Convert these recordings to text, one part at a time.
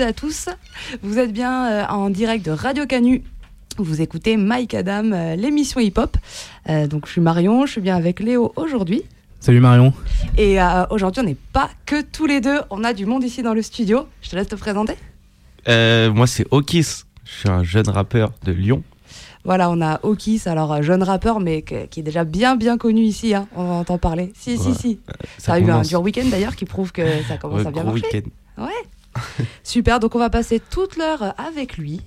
à toutes et à tous. Vous êtes bien euh, en direct de Radio Canu. Vous écoutez Mike Adam, euh, l'émission hip-hop. Euh, donc je suis Marion, je suis bien avec Léo aujourd'hui. Salut Marion. Et euh, aujourd'hui, on n'est pas que tous les deux. On a du monde ici dans le studio. Je te laisse te présenter. Euh, moi, c'est Okis. Je suis un jeune rappeur de Lyon. Voilà, on a Okis, alors jeune rappeur, mais que- qui est déjà bien bien connu ici. hein. On va entendre parler. Si, si, Ouais. si. Ça, Ça a eu un dur week-end d'ailleurs qui prouve que ça commence Ouais, à bien gros marcher. week-end. Super, donc on va passer toute l'heure avec lui.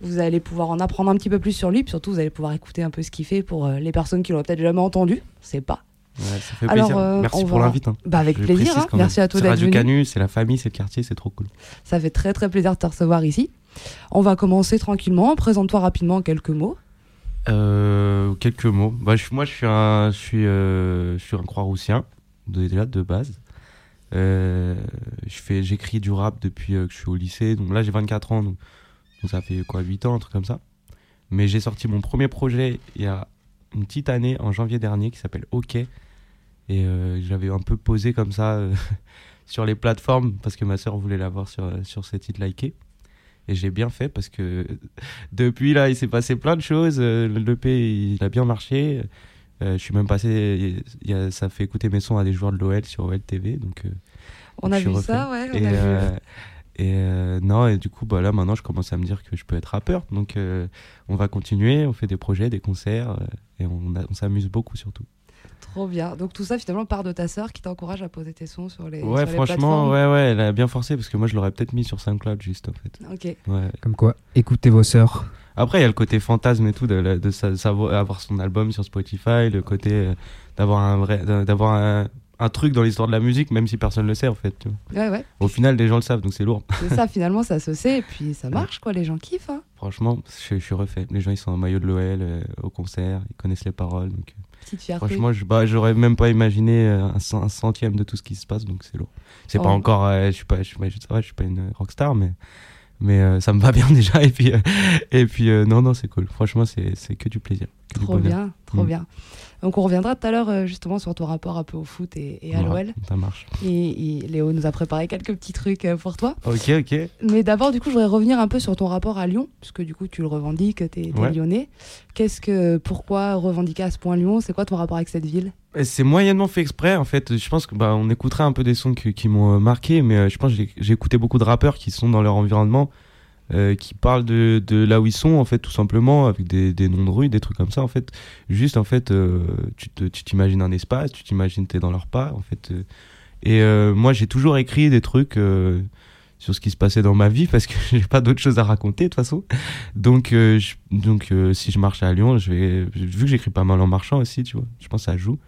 Vous allez pouvoir en apprendre un petit peu plus sur lui, puis surtout vous allez pouvoir écouter un peu ce qu'il fait pour euh, les personnes qui l'auraient peut-être jamais entendu. C'est pas. Ouais, ça fait Alors, plaisir. euh, Merci on pour va- l'invite. hein. Bah avec Je plaisir, hein. merci à toi C'est d'être venu. Canu, c'est la famille, c'est le quartier, c'est trop cool. Ça fait très très plaisir de te recevoir ici. On va commencer tranquillement. Présente-toi rapidement en quelques mots. Euh, quelques mots. Bah, je, moi, je suis un, je suis, euh, je suis un Croix-Roussien, déjà de base. Euh, je fais, j'écris du rap depuis euh, que je suis au lycée. Donc là, j'ai 24 ans, donc, ça fait quoi, 8 ans, un truc comme ça. Mais j'ai sorti mon premier projet il y a une petite année, en janvier dernier, qui s'appelle OK. Et euh, j'avais un peu posé comme ça euh, sur les plateformes parce que ma soeur voulait l'avoir sur, sur ses titres likés. Et j'ai bien fait parce que depuis là, il s'est passé plein de choses. Le l'EP, il a bien marché. Euh, je suis même passé, il y a- ça fait écouter mes sons à des joueurs de l'OL sur OL TV. Donc, euh, On a vu refait. ça, ouais. On et a vu. euh, et euh, non, et du coup, bah là maintenant, je commence à me dire que je peux être rappeur. Donc, euh, on va continuer. On fait des projets, des concerts, euh, et on, s'amuse beaucoup surtout. Trop bien. Donc tout ça finalement part de ta sœur qui t'encourage à poser tes sons sur les. ouais, sur franchement, ouais, ouais, elle a bien forcé parce que moi, je l'aurais peut-être mis sur SoundCloud juste en fait. Ok. Ouais. Comme quoi, écoutez vos sœurs. Après, il y a le côté fantasme et tout, de, savoir avoir son album sur Spotify, le côté euh, d'avoir un vrai, d'avoir un, un truc dans l'histoire de la musique, même si personne le sait en fait. tu vois. Ouais, ouais. Au final, les gens le savent, donc c'est lourd. C'est ça finalement, ça se sait et puis ça marche quoi. Les gens kiffent. hein. Franchement, je, je suis refait. Les gens, ils sont en maillot de l'OL euh, au concert, ils connaissent les paroles. Donc, euh, Petite franchement, je, bah, j'aurais même pas imaginé un, cent- un centième de tout ce qui se passe, donc c'est lourd. C'est pas Oh. encore, euh, je suis pas, pas, je suis pas une rockstar, mais mais euh, ça me va bien déjà. Et puis euh, et puis euh, non, non, c'est cool. Franchement, c'est que du plaisir, Trop bonheur. bien, trop Mm. bien. Donc on reviendra tout à l'heure euh, justement sur ton rapport un peu au foot et, et à Ouais, l'OL. Ça marche. Et, et Léo nous a préparé quelques petits trucs euh, pour toi. Ok, ok. Mais d'abord, du coup, je voudrais revenir un peu sur ton rapport à Lyon, puisque du coup, tu le revendiques, t'es es Ouais. lyonnais. Qu'est-ce que, pourquoi revendiquer à ce point Lyon? C'est quoi ton rapport avec cette ville? Et C'est moyennement fait exprès en fait. Je pense que bah on écouterait un peu des sons que- qui m'ont euh, marqué, mais euh, je pense que j'ai écouté beaucoup de rappeurs qui sont dans leur environnement, euh, qui parlent de, de là où ils sont en fait tout simplement avec des, des noms de rues, des trucs comme ça en fait. Juste en fait, euh, tu t'imagines un espace, tu t'imagines t'es dans leur pas en fait. euh. et euh, moi j'ai toujours écrit des trucs. sur ce qui se passait dans ma vie parce que j'ai pas d'autre chose à raconter de toute façon donc donc si je marche à Lyon je vais vu que j'écris pas mal en marchant aussi tu vois je pense que ça joue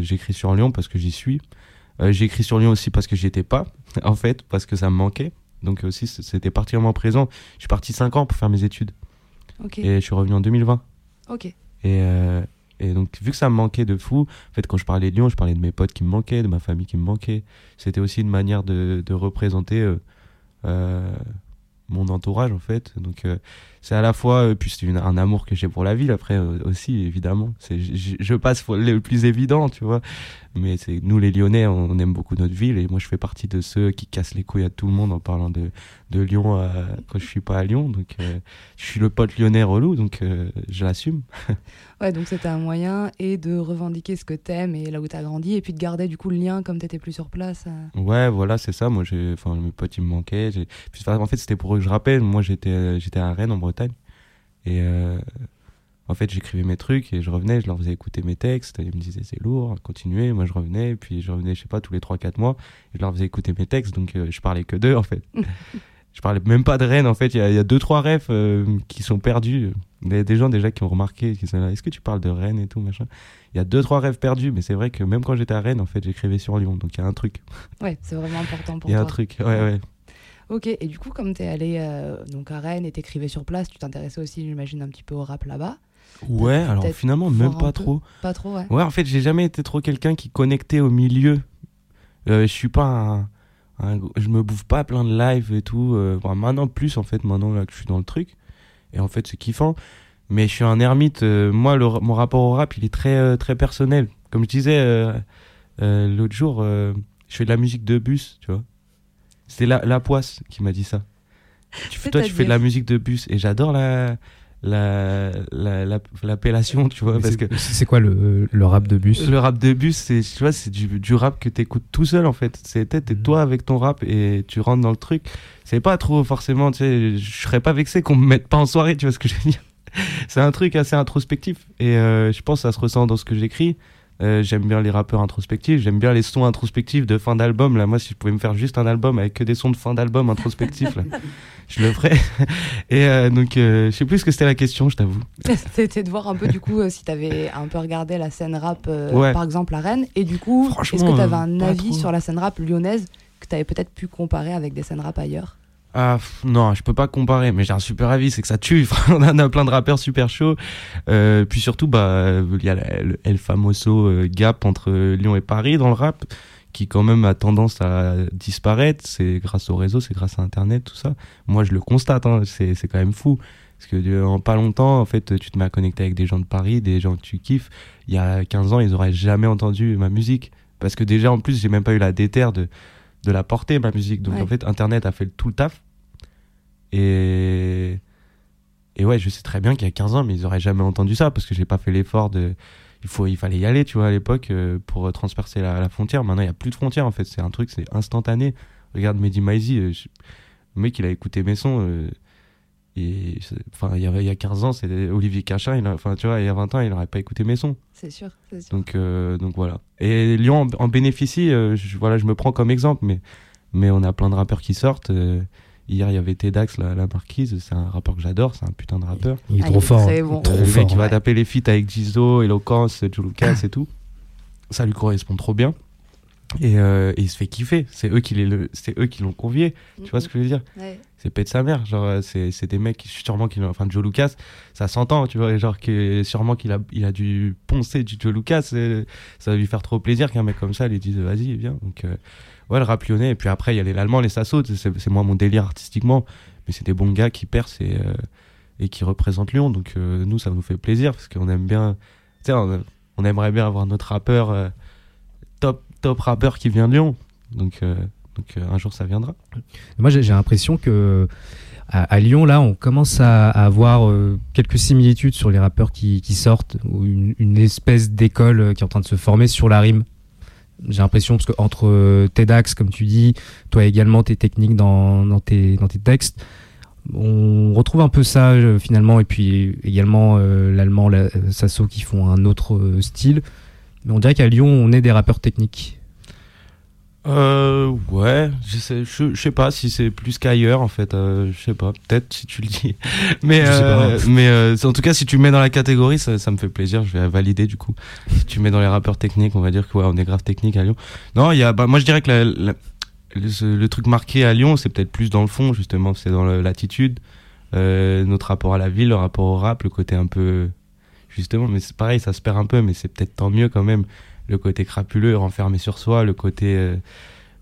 j'écris sur Lyon parce que j'y suis. Écrit sur Lyon aussi parce que j'y étais pas, en fait, parce que ça me manquait. Donc aussi, c- c'était particulièrement présent. Je suis parti 5 ans pour faire mes études et je suis revenu en 2020. ok. Et, euh, et donc, vu que ça me manquait de fou, en fait, quand je parlais de Lyon, je parlais de mes potes qui me manquaient, de ma famille qui me manquait. C'était aussi une manière de, de représenter euh, euh, mon entourage, en fait. Donc, euh, c'est à la fois, euh, puis c'est un amour que j'ai pour la ville, après euh, aussi, évidemment. C'est, je, je passe pour le plus évident, tu vois. Mais c'est nous, les Lyonnais, on, aime beaucoup notre ville, et moi, je fais partie de ceux qui cassent les couilles à tout le monde en parlant de, de Lyon euh, quand je suis pas à Lyon. Donc, euh, je suis le pote lyonnais relou, donc euh, je l'assume. Ouais, donc c'était un moyen et de revendiquer ce que t'aimes et là où t'as grandi, et puis de garder du coup le lien comme t'étais plus sur place. euh. Ouais, voilà, c'est ça. Moi, j'ai, enfin, mes potes, ils me manquaient. J'ai- Puis, enfin, en fait, c'était pour eux que je rappelle. Moi, j'étais, j'étais à Rennes, en Bretagne. Et euh, en fait, j'écrivais mes trucs et je revenais, je leur faisais écouter mes textes. Ils me disaient, c'est lourd, continuez. Moi, je revenais. Puis, je revenais, je sais pas, tous les 3-4 mois. Et je leur faisais écouter mes textes. Donc, euh, je parlais que d'eux, en fait. je parlais même pas de Rennes, en fait. Il y a, il y a deux, trois refs euh, qui sont perdus. Des, des gens déjà qui ont remarqué, qui sont là, est-ce que tu parles de Rennes et tout, machin. Il y a deux, trois rêves perdus. Mais c'est vrai que même quand j'étais à Rennes, en fait, j'écrivais sur Lyon. Donc, il y a un truc. Ouais, c'est vraiment important pour Il y a toi. un truc, ouais, ouais. Ok, et du coup, comme t'es allé euh, donc à Rennes et t'écrivais sur place, tu t'intéressais aussi, j'imagine, un petit peu au rap là-bas. Ouais, alors finalement, même pas peu. trop. Pas trop, ouais. Ouais, en fait, j'ai jamais été trop quelqu'un qui connectait au milieu. Euh, je suis pas un, un- Je me bouffe pas plein de live et tout. euh, bon, maintenant, plus, en fait, maintenant là que je suis dans le truc. Et en fait, c'est kiffant. Mais je suis un ermite. euh, moi, le, mon rapport au rap, il est très, euh, très personnel. Comme je disais l'autre jour, je fais de la musique de bus, tu vois. C'est la, la poisse qui m'a dit ça. Tu fais- toi, tu fais de la musique de bus et j'adore la la la- la- l'appellation, tu vois, Mais parce c'est- que C'est quoi le, le rap de bus? Le rap de bus, c'est tu vois, c'est du, du rap que t'écoutes tout seul en fait. C'est t'es Mhm. toi avec ton rap et tu rentres dans le truc. C'est pas trop forcément, tu sais, je serais pas vexé qu'on me mette pas en soirée, tu vois ce que je veux dire? C'est un truc assez introspectif et euh, je pense que ça se ressent dans ce que j'écris. Euh, j'aime bien les rappeurs introspectifs, j'aime bien les sons introspectifs de fin d'album. Là, moi, si je pouvais me faire juste un album avec que des sons de fin d'album introspectifs, là, je le ferais. Et euh, donc, euh, je sais plus ce que c'était la question, je t'avoue. C'était de voir un peu du coup euh, si t'avais un peu regardé la scène rap, Ouais. par exemple à Rennes, et du coup, est-ce que t'avais euh, un avis trop. sur la scène rap lyonnaise que t'avais peut-être pu comparer avec des scènes rap ailleurs? Ah non, je peux pas comparer, mais j'ai un super avis, c'est que ça tue. On a plein de rappeurs super chauds. Euh, puis surtout, bah, il y a le El Famoso euh, gap entre Lyon et Paris dans le rap, qui quand même a tendance à disparaître. C'est grâce au réseau, c'est grâce à Internet, tout ça. Moi, je le constate, hein, c'est quand même fou. Parce que euh, en pas longtemps, en fait, tu te mets à connecter avec des gens de Paris, des gens que tu kiffes. Il y a 15 ans, ils auraient jamais entendu ma musique. Parce que déjà, en plus, j'ai même pas eu la déterre de, de la porter, ma musique. Donc Ouais. en fait, Internet a fait tout le taf. Et, et ouais, je sais très bien qu'il y a 15 ans, mais ils auraient jamais entendu ça parce que j'ai pas fait l'effort de. Il, faut, il fallait y aller, tu vois, à l'époque, euh, pour transpercer la, la frontière. Maintenant, il n'y a plus de frontière, en fait. C'est un truc, c'est instantané. Regarde Mehdi Maizi, euh, je- le mec, il a écouté mes sons. euh, et enfin, il y avait il y a 15 ans, c'était Olivier Cachin. Il a- Enfin, tu vois, il y a 20 ans, il n'aurait pas écouté mes sons. C'est sûr. Donc, euh, donc voilà. Et Lyon en, en bénéficie, euh, je, voilà, je me prends comme exemple, mais, mais on a plein de rappeurs qui sortent. euh, hier, il y avait Tedax, la, la marquise, c'est un rappeur que j'adore, c'est un putain de rappeur. Il est Ah, trop il est fort. très hein. bon. Trop le fort. mec qui va ouais. taper les feats avec Gizo, Eloquence, Joe Lucas et tout. Ça lui correspond trop bien. Et, euh, et il se fait kiffer. C'est eux qui le- c'est eux qui l'ont convié. Tu vois ce que je veux dire? Ouais. C'est pète sa mère. Genre, euh, c'est c'est des mecs, qui- sûrement qu'il Enfin, Joe Lucas, ça s'entend, tu vois. Genre, que, sûrement qu'il a, il a dû poncer du Joe Lucas. et ça va lui faire trop plaisir qu'un mec comme ça lui dise vas-y, viens. Donc, euh, ouais, le rap lyonnais. Et puis après, il y a les Allemands, les Sassos. C'est c'est moi mon délire artistiquement. Mais c'est des bons gars qui percent et, euh, et qui représentent Lyon. Donc, nous, ça nous fait plaisir parce qu'on aime bien. Tu sais, on, on aimerait bien avoir notre rappeur, top, top rappeur qui vient de Lyon. Donc, euh, donc euh, un jour, ça viendra. Moi, j'ai l'impression que à, Lyon, là, on commence à, avoir euh, quelques similitudes sur les rappeurs qui, sortent, ou une, espèce d'école qui est en train de se former sur la rime. J'ai l'impression, parce que entre TEDx, comme tu dis, toi également tes techniques dans, dans, tes, dans tes textes, on retrouve un peu ça finalement, et puis également l'allemand, la, Sasso qui font un autre style. Mais on dirait qu'à Lyon, on est des rappeurs techniques. Euh, ouais, je sais, je, je sais pas si c'est plus qu'ailleurs en fait, euh, je sais pas, peut-être si tu le dis. Mais, euh, mais euh, en tout cas, si tu me mets dans la catégorie, ça, ça me fait plaisir, je vais valider du coup. Si tu me mets dans les rappeurs techniques, on va dire que ouais, on est grave technique à Lyon. Non, il y a, bah, moi je dirais que la- la- le, le truc marqué à Lyon, c'est peut-être plus dans le fond justement, c'est dans l'attitude, notre rapport à la ville, le rapport au rap, le côté un peu, justement, mais c'est pareil, ça se perd un peu, mais c'est peut-être tant mieux quand même le côté crapuleux, renfermé sur soi, le côté, euh,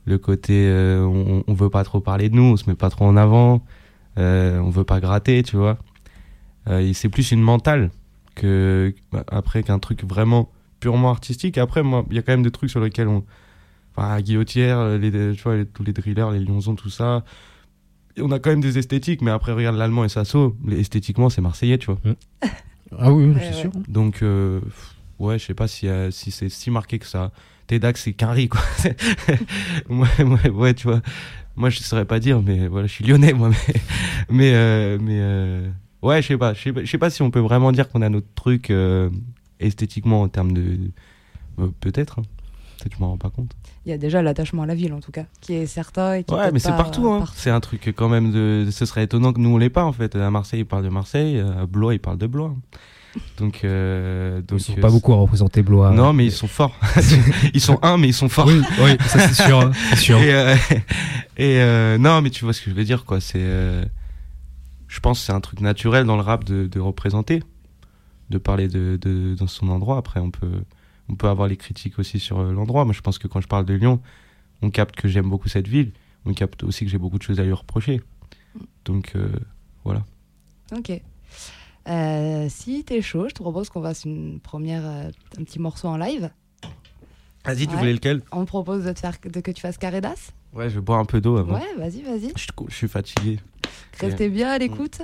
le côté, euh, on, on veut pas trop parler de nous, on se met pas trop en avant, euh, on veut pas gratter, tu vois. Euh, c'est plus une mentale que bah, après qu'un truc vraiment purement artistique. Après, moi, il y a quand même des trucs sur lesquels on, enfin, Guillotière, les, tu vois, les- tous les drillers, les Lyonzons, tout ça. On a quand même des esthétiques, mais après, regarde l'allemand et Sasso, esthétiquement, c'est marseillais, tu vois. Ah oui, c'est ouais. sûr. Donc, euh, ouais, je sais pas si, euh, si c'est si marqué que ça. Tedax, c'est Quinry, quoi. ouais, ouais, ouais, tu vois. Moi, je saurais pas dire, mais voilà, je suis lyonnais, moi. Mais, mais, euh, mais euh, ouais, je sais pas. Je sais pas, je sais pas si on peut vraiment dire qu'on a notre truc euh, esthétiquement en termes de. euh, Peut-être. hein. Peut-être que je m'en rends pas compte. Il y a déjà l'attachement à la ville en tout cas, qui est certain et qui est Ouais, mais c'est partout. Hein. partout. C'est un truc quand même de. Ce serait étonnant que nous on l'ait pas en fait. À Marseille, ils parlent de Marseille. À Blois, ils parlent de Blois. Donc, euh, donc Ils sont euh, pas beaucoup à représenter Blois. Non, mais ils sont forts. ils sont un, mais ils sont forts. Oui, oui, ça c'est sûr. hein, c'est sûr. Et, euh, et, euh, non, mais tu vois ce que je veux dire, quoi. C'est, euh, je pense, que c'est un truc naturel dans le rap de, de représenter, de parler de, de dans son endroit. Après, on peut, on peut avoir les critiques aussi sur euh, l'endroit. Moi, je pense que quand je parle de Lyon, on capte que j'aime beaucoup cette ville. On capte aussi que j'ai beaucoup de choses à lui reprocher. Donc, euh, Ok. Euh, si t'es chaud, je te propose qu'on fasse une première, euh, un petit morceau en live. vas-y, tu Ouais. voulais lequel? On propose de te faire, de que tu fasses Caredas. Ouais, je vais boire un peu d'eau avant. Ouais, vas-y, vas-y. Je, suis cou- je suis fatigué. Restez bien à l'écoute.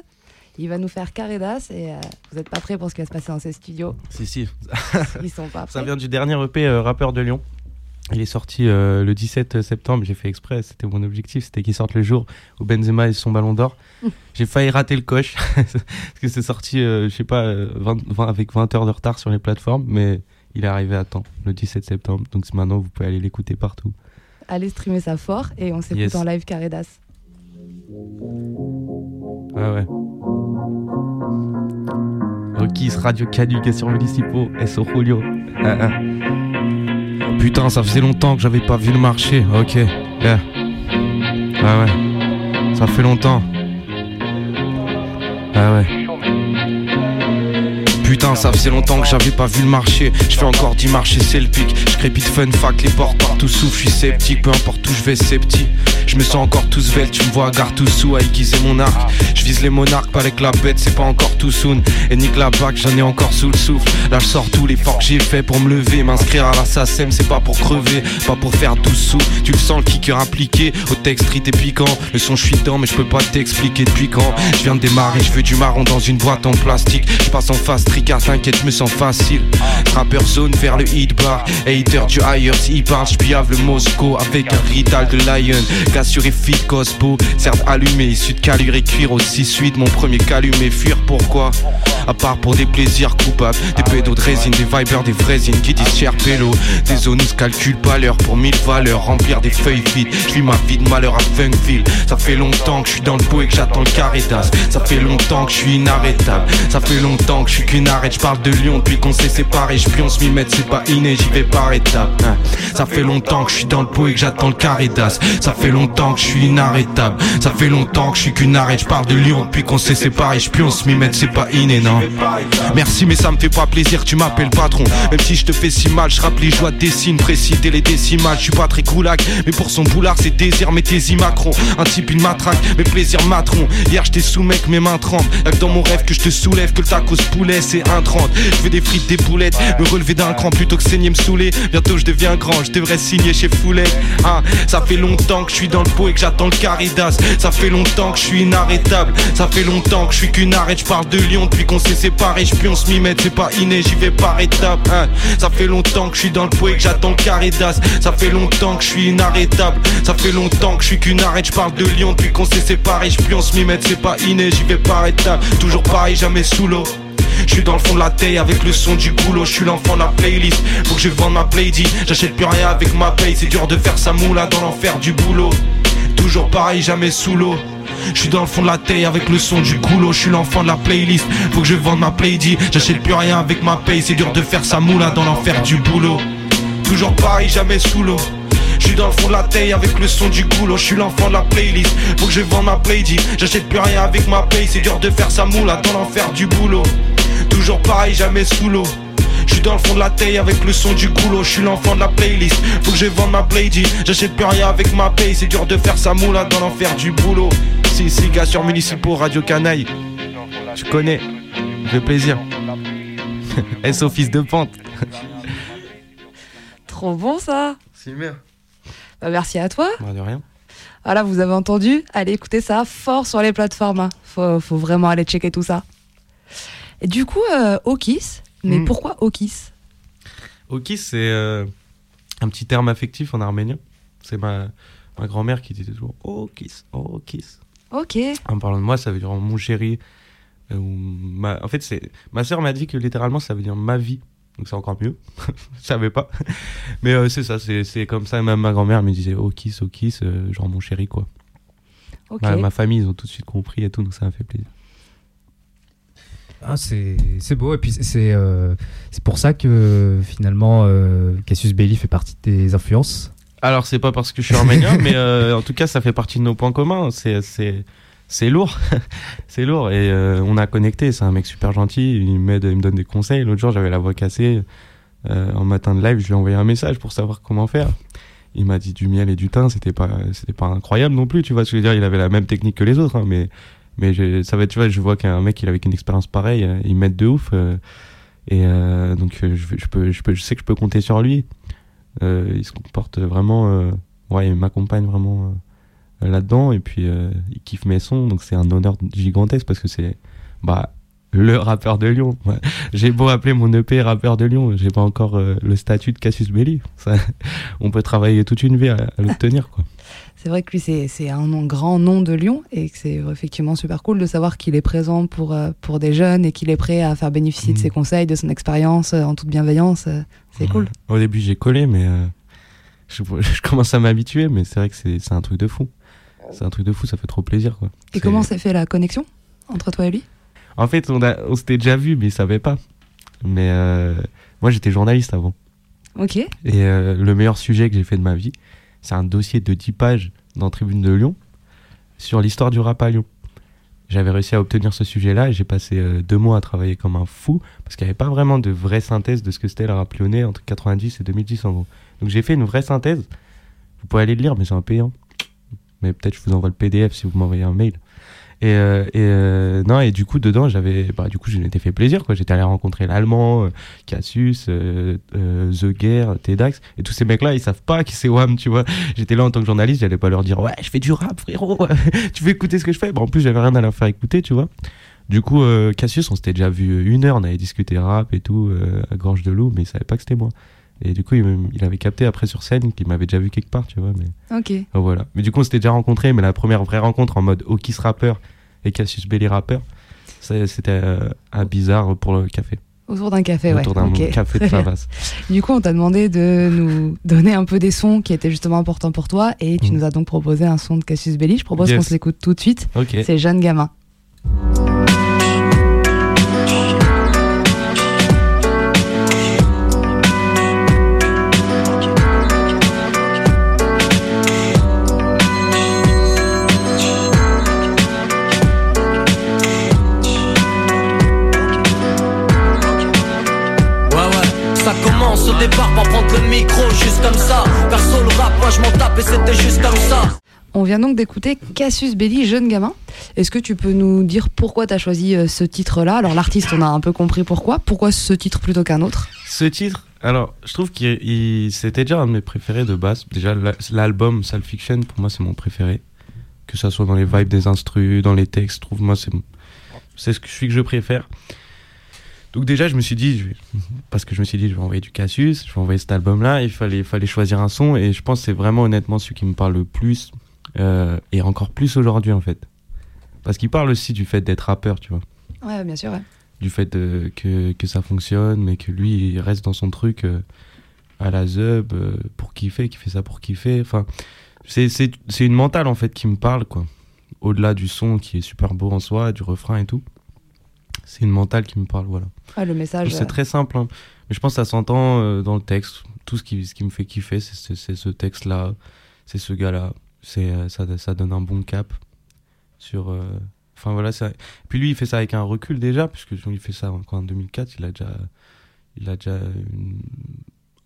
Il va nous faire Caredas et euh, vous n'êtes pas prêts pour ce qui va se passer dans ces studios. Si, si. Ils sont pas Ça prêts. vient du dernier EP euh, rappeur de Lyon. Il est sorti euh, le 17 septembre, j'ai fait exprès, c'était mon objectif, c'était qu'il sorte le jour où Benzema est son ballon d'or. j'ai failli rater le coche, parce que c'est sorti, je sais pas, 20 20 avec 20 heures de retard sur les plateformes, mais il est arrivé à temps, le 17 septembre, donc maintenant vous pouvez aller l'écouter partout. Allez streamer ça fort et on s'écoute Yes. en live Caredas. Ah ouais. Rokis, Radio Canucation Municipaux, SO Julio. Ah, ah. Putain, ça faisait longtemps que j'avais pas vu le marché. Ok. Yeah. Ah ouais. Ça fait longtemps. Ah ouais. Putain, ça faisait longtemps que j'avais pas vu le marché. Je fais encore 10 marchés, c'est le pic. Je crépite fun fac, les portes partout souffle, je suis sceptique. Peu importe où je vais, c'est petit. Je me sens encore tout svelte, tu me vois à gare tout sous à aiguiser mon arc. Je vise les monarques, pas avec la bête, c'est pas encore tout soon. Et nique la bac, j'en ai encore sous le souffle. Là, je sors tous les que j'ai fait pour me lever. M'inscrire à la c'est pas pour crever, pas pour faire 12 sous. Tu le sens, le kicker impliqué. Au texte, street et piquant. Le son, je suis dedans, mais je peux pas t'expliquer depuis quand. Je viens de démarrer, je veux du marron dans une boîte en plastique. Je passe en fast tricard, t'inquiète, je me sens facile. Rappeur zone vers le hit bar. Hater du higher, s'il parle, je le Moscow avec un rital de Lion. Gassuré fit Cospo, certes allumé, issu de calure et cuir aussi suite. Mon premier calumet, fuir pourquoi? À part pour des plaisirs coupables, des pédos de résine, des vibers, des vraisines qui disent cher pélo. Des zones où se calcule pas l'heure pour mille valeurs, remplir des feuilles vides. Je ma vie de malheur à Funkville. Ça fait longtemps que je suis dans le pot et que j'attends le carré d'as. Ça fait longtemps que je suis inarrêtable. Ça fait longtemps que je suis qu'une arrête. Je parle de Lyon depuis qu'on s'est séparés. Je pionce m'y mettre, c'est pas inné, j'y vais par étapes. hein. Ça fait longtemps que je suis dans le pot et que j'attends le carré d'as. Ça fait longtemps que je suis inarrêtable. Ça fait longtemps que je suis qu'une arrête. Je parle de Lyon depuis qu'on s'est séparés. Je pionce m'y mettre, c'est pas inné, non. Merci, mais ça me fait pas plaisir, tu m'appelles patron. Même si je te fais si mal, je rappelle les joies des signes précis les décimales. Je suis pas très coulac, mais pour son boulard, c'est désir, mettez-y Macron. Un type, une matraque, mes plaisirs matron. Hier, j'étais sous mec, mes mains tremblent. Y'a que dans mon rêve que je te soulève, que le tacos poulet, c'est 1,30. Je veux des frites, des boulettes, me relever d'un cran plutôt que saigner, me saouler. Bientôt, je deviens grand, je devrais signer chez Foulet. Hein, ça fait longtemps que je suis dans le pot et que j'attends le caridas. Ça fait longtemps que je suis inarrêtable. Ça fait longtemps que je suis qu'une arrête. Je parle de Lyon depuis qu'on s'est séparés. Je pionce m'y mettre, c'est pas inné, j'y vais par étapes. Hein. Ça fait longtemps que je suis dans le pot et que j'attends le caridas. Ça fait longtemps que je suis inarrêtable. Ça fait longtemps que je suis qu'une arrête. Je parle de Lyon depuis qu'on s'est séparés. Je pionce m'y mettre, c'est pas inné, j'y vais par étapes. Toujours pareil, jamais sous l'eau. Je suis dans le fond de la taille avec le son du boulot, je suis l'enfant de la playlist. Faut que je vende ma playdie, j'achète plus rien avec ma paye, c'est dur de faire sa moula dans l'enfer du boulot. Toujours pareil, jamais sous l'eau. Je suis dans le fond de la taille avec le son du coulo, je suis l'enfant de la playlist. Faut que je vende ma playdie, j'achète plus rien avec ma paye, c'est dur de faire sa moula dans l'enfer du boulot. Toujours pareil, jamais sous l'eau. Je suis dans le fond de la taille avec le son du boulot, je suis l'enfant de la playlist. Faut que je vende ma playdie, j'achète plus rien avec ma paye, c'est dur de faire sa moula dans l'enfer du boulot. Toujours pareil, jamais sous l'eau. Je suis dans le fond de la taille avec le son du boulot, je suis l'enfant de la playlist. Faut que je vende ma playdie, j'achète plus rien avec ma paye, c'est dur de faire sa moula dans l'enfer du boulot. Si, si, gars sur municipaux, Radio Canaille. Tu connais, fait plaisir. S office de pente. Trop bon ça C'est merde. Bah, Merci à toi. de rien. Voilà, vous avez entendu Allez écouter ça fort sur les plateformes. hein. Faut, faut vraiment aller checker tout ça. Et du coup, euh, Okis, mais Hmm. pourquoi Okis? Okis, c'est euh, un petit terme affectif en arménien. C'est ma, ma grand-mère qui disait toujours Okis, Okis. Ok. En parlant de moi, ça veut dire mon chéri. euh, ma... En fait, c'est ma sœur m'a dit que littéralement ça veut dire ma vie. Donc c'est encore mieux. Je savais pas. Mais euh, c'est ça, c'est comme ça. Même ma grand-mère me disait Okis, Okis, genre mon chéri quoi. Ma, ma famille, ils ont tout de suite compris et tout, donc ça m'a fait plaisir. Ah, c'est beau et puis c'est euh, pour ça que finalement euh, Cassius Belli fait partie de tes influences. Alors, c'est pas parce que je suis arménien, mais euh, en tout cas, ça fait partie de nos points communs. C'est, lourd. c'est lourd. Et on a connecté. C'est un mec super gentil. Il m'aide, il me donne des conseils. L'autre jour, j'avais la voix cassée. En matin de live, je lui ai envoyé un message pour savoir comment faire. Il m'a dit du miel et du thym. C'était pas, c'était pas incroyable non plus. Tu vois ce que je veux dire? Il avait la même technique que les autres, hein, mais, mais je, ça va, tu vois, je vois qu'un mec, il avait une expérience pareille. euh, Il m'aide de ouf. euh, et euh, donc, euh, je, peux, je peux, je sais que je peux compter sur lui. Euh, il se comporte vraiment euh, ouais, il m'accompagne vraiment là-dedans et puis il kiffe mes sons, donc c'est un honneur gigantesque parce que c'est bah le rappeur de Lyon. Ouais. J'ai beau appeler mon EP rappeur de Lyon, j'ai pas encore le statut de Cassius Belli. Ça, on peut travailler toute une vie à l'obtenir, quoi. C'est vrai que lui, c'est un nom- grand nom de Lyon et que c'est effectivement super cool de savoir qu'il est présent pour, euh, pour des jeunes et qu'il est prêt à faire bénéficier de Mhm. ses conseils, de son expérience euh, en toute bienveillance. euh, C'est cool. Au début, j'ai collé, mais euh, je, je commence à m'habituer, mais c'est vrai que c'est un truc de fou. C'est un truc de fou, ça fait trop plaisir, quoi. Et comment s'est fait la connexion entre toi et lui? En fait, on, s'était déjà vu, mais il savait pas. Mais euh, moi, j'étais journaliste avant. Ok. Et euh, le meilleur sujet que j'ai fait de ma vie, c'est un dossier de 10 pages dans Tribune de Lyon sur l'histoire du rap à Lyon. J'avais réussi à obtenir ce sujet-là et j'ai passé euh, deux mois à travailler comme un fou parce qu'il n'y avait pas vraiment de vraie synthèse de ce que c'était le rap lyonnais entre 90 et 2010 en. Donc j'ai fait une vraie synthèse. Vous pouvez aller le lire, mais c'est un payant. Mais peut-être je vous envoie le PDF si vous m'envoyez un mail. Et, euh, et euh, non et du coup dedans j'avais bah du coup je m'étais fait plaisir quoi. J'étais allé rencontrer l'allemand euh, Cassius The Guerre Tedax et tous ces mecs là ils savent pas qui c'est Wham tu vois. J'étais là en tant que journaliste j'allais pas leur dire ouais je fais du rap frérot. Tu veux écouter ce que je fais? Bah, en plus j'avais rien à leur faire écouter tu vois. Du coup Cassius on s'était déjà vu une heure on avait discuté rap et tout à gorge de loup mais il savait pas que c'était moi. Et du coup il, avait capté après sur scène qu'il m'avait déjà vu quelque part tu vois mais Ok. Oh, voilà. Mais du coup, on s'était déjà rencontrés, mais la première vraie rencontre en mode Okis rappeur et Cassius Belli rappeur, c'était euh, un bizarre pour le café. Autour d'un café, ouais. Autour d'un Ok. café de. Favas. Du coup, on t'a demandé de nous donner un peu des sons qui étaient justement importants pour toi et tu Mm. nous as donc proposé un son de Cassius Belli. Je propose Yes. qu'on se l'écoute tout de suite. C'est Jeune Gamin. Donc d'écouter Cassius Belli, Jeune Gamin. Est-ce que tu peux nous dire pourquoi tu as choisi euh, ce titre-là? Alors, l'artiste, on a un peu compris pourquoi. Pourquoi ce titre plutôt qu'un autre? Ce titre, alors, je trouve que c'était déjà un de mes préférés de base. Déjà, la- l'album Self Fiction, pour moi, c'est mon préféré. Que ça soit dans les vibes des instrus, dans les textes, trouve, moi, c'est c'est ce que je suis que je préfère. Donc déjà, je me suis dit, parce que je me suis dit, je vais envoyer du Cassius, je vais envoyer cet album-là, il fallait, fallait choisir un son, et je pense que c'est vraiment honnêtement celui qui me parle le plus, euh, et encore plus aujourd'hui en fait. Parce qu'il parle aussi du fait d'être rappeur, tu vois Ouais, bien sûr. ouais. du fait de- que, que ça fonctionne, mais que lui, il reste dans son truc euh, à la zeub euh, pour kiffer, qui fait ça pour kiffer. Enfin, c'est, c'est, c'est une mentale en fait qui me parle, quoi. Au-delà du son qui est super beau en soi, du refrain et tout. C'est une mentale qui me parle, voilà. Ouais, le message. C'est très simple, hein. mais je pense que ça s'entend dans le texte. Tout ce qui, ce qui me fait kiffer, c'est ce texte-là, c'est ce gars-là. C'est, euh, ça, ça donne un bon cap sur. euh, Enfin voilà, ça... puis lui il fait ça avec un recul déjà, puisque il fait ça encore en 2004, il a déjà, il a déjà une-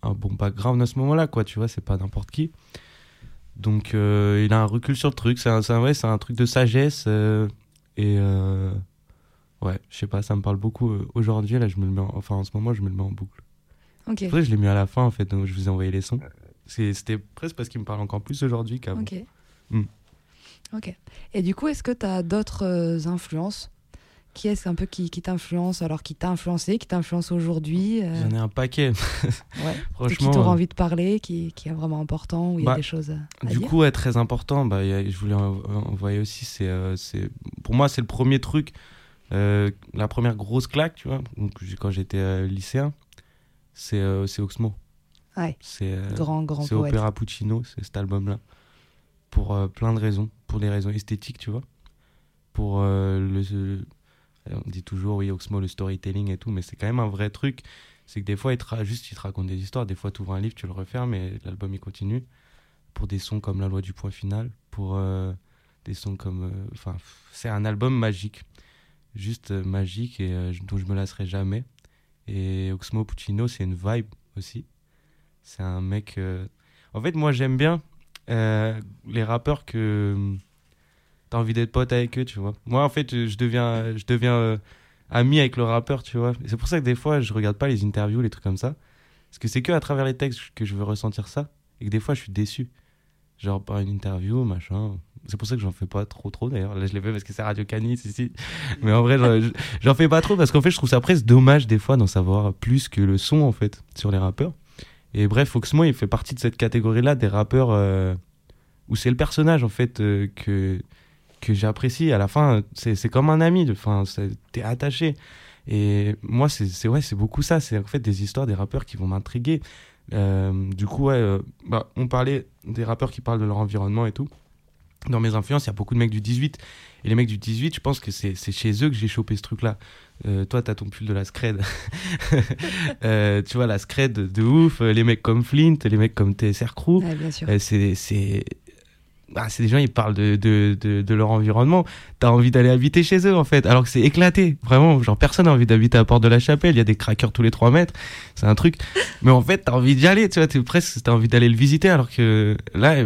un bon background à ce moment-là, quoi. Tu vois, c'est pas n'importe qui. Donc euh, il a un recul sur le truc. C'est un, ouais, un truc de sagesse euh, et euh, ouais, je sais pas, ça me parle beaucoup aujourd'hui. Là, je me le mets, en- enfin en ce moment, je me le mets en boucle. Ok. C'est pour ça que je l'ai mis à la fin en fait, donc je vous ai envoyé les sons. C'est- C'était presque parce qu'il me parle encore plus aujourd'hui qu'avant. Ok. Mm. Ok. Et du coup, est-ce que tu as d'autres euh, influences? Qui est-ce un peu qui, qui t'influence Alors, qui t'a influencé, qui t'influence aujourd'hui euh, J'en ai un paquet. ouais. Qui Franchement. t'aura euh, envie de parler, qui, qui est vraiment important, où il y a Bah, des choses à, Du dire? coup, ouais, très important. Bah, a- je voulais en- envoyer aussi. C'est, euh, c'est, pour moi, c'est le premier truc, la première grosse claque, tu vois. Donc, quand j'étais lycéen, c'est, c'est Oxmo. Ouais. C'est, euh, Grand, grand c'est. Opera Puccino, c'est cet album-là. Pour euh, plein de raisons. Pour des raisons esthétiques, tu vois. Pour euh, le. le- on dit toujours, oui, Oxmo, le storytelling et tout, mais c'est quand même un vrai truc. C'est que des fois, il te, juste, il te raconte des histoires. Des fois, tu ouvres un livre, tu le refermes et l'album, il continue. Pour des sons comme La loi du point final. Pour euh, des sons comme. euh, Enfin, c'est un album magique. Juste euh, magique et euh, dont je me lasserai jamais. Et Oxmo Puccino, c'est une vibe aussi. C'est un mec. euh, En fait, moi, j'aime bien euh, les rappeurs que t'as envie d'être pote avec eux, tu vois. Moi, en fait, je deviens, je deviens euh, ami avec le rappeur, tu vois. C'est pour ça que des fois, je regarde pas les interviews, les trucs comme ça. Parce que c'est que à travers les textes que je veux ressentir ça. Et que des fois, je suis déçu. genre par une interview, machin. C'est pour ça que j'en fais pas trop trop d'ailleurs. Là je l'ai fait parce que c'est Radio Canis ici. Mais en vrai j'en- j'en fais pas trop parce qu'en fait je trouve ça presque dommage des fois d'en savoir plus que le son en fait sur les rappeurs. Et bref, Oxmo il fait partie de cette catégorie là des rappeurs euh, où c'est le personnage en fait euh, que que j'apprécie. À la fin c'est comme un ami. Enfin t'es attaché. Et moi c'est ouais beaucoup ça. C'est en fait des histoires des rappeurs qui vont m'intriguer. Euh, du coup ouais bah, on parlait des rappeurs qui parlent de leur environnement et tout dans mes influences, il y a beaucoup de mecs du 18. Et les mecs du 18, je pense que c'est c'est chez eux que j'ai chopé ce truc-là. Euh, toi, t'as ton pull de la Scred. Euh, tu vois, la Scred de ouf. Euh, Les mecs comme Flint, les mecs comme TSR Crew. Ouais. Euh, c'est bah, c'est des gens ils parlent de, de, de, leur environnement. T'as envie d'aller habiter chez eux en fait. Alors que c'est éclaté. Vraiment genre personne n'a envie d'habiter à Porte de la Chapelle. Il y a des crackers tous les 3 mètres. C'est un truc. Mais en fait t'as envie d'y aller tu vois. T'es presque t'as envie d'aller le visiter. Alors que là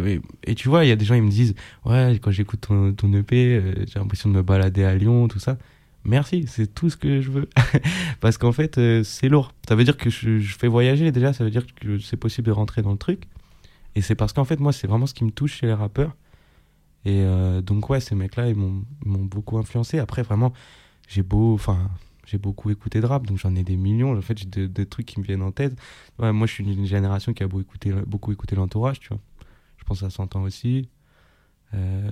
et, tu vois il y a des gens ils me disent ouais quand j'écoute ton, ton EP euh, j'ai l'impression de me balader à Lyon tout ça merci c'est tout ce que je veux. Parce qu'en fait euh, c'est lourd. Ça veut dire que je fais voyager déjà. Ça veut dire que c'est possible de rentrer dans le truc et c'est parce qu'en fait, moi, c'est vraiment ce qui me touche chez les rappeurs. Et euh, donc, ouais, ces mecs-là, ils m'ont beaucoup influencé. Après, vraiment, j'ai beau, enfin, j'ai beaucoup écouté de rap, donc j'en ai des millions. En fait, j'ai des, trucs qui me viennent en tête. Ouais, moi, je suis une génération qui a beaucoup écouté, beaucoup écouté l'entourage, tu vois. Je pense à 100 ans aussi. Euh,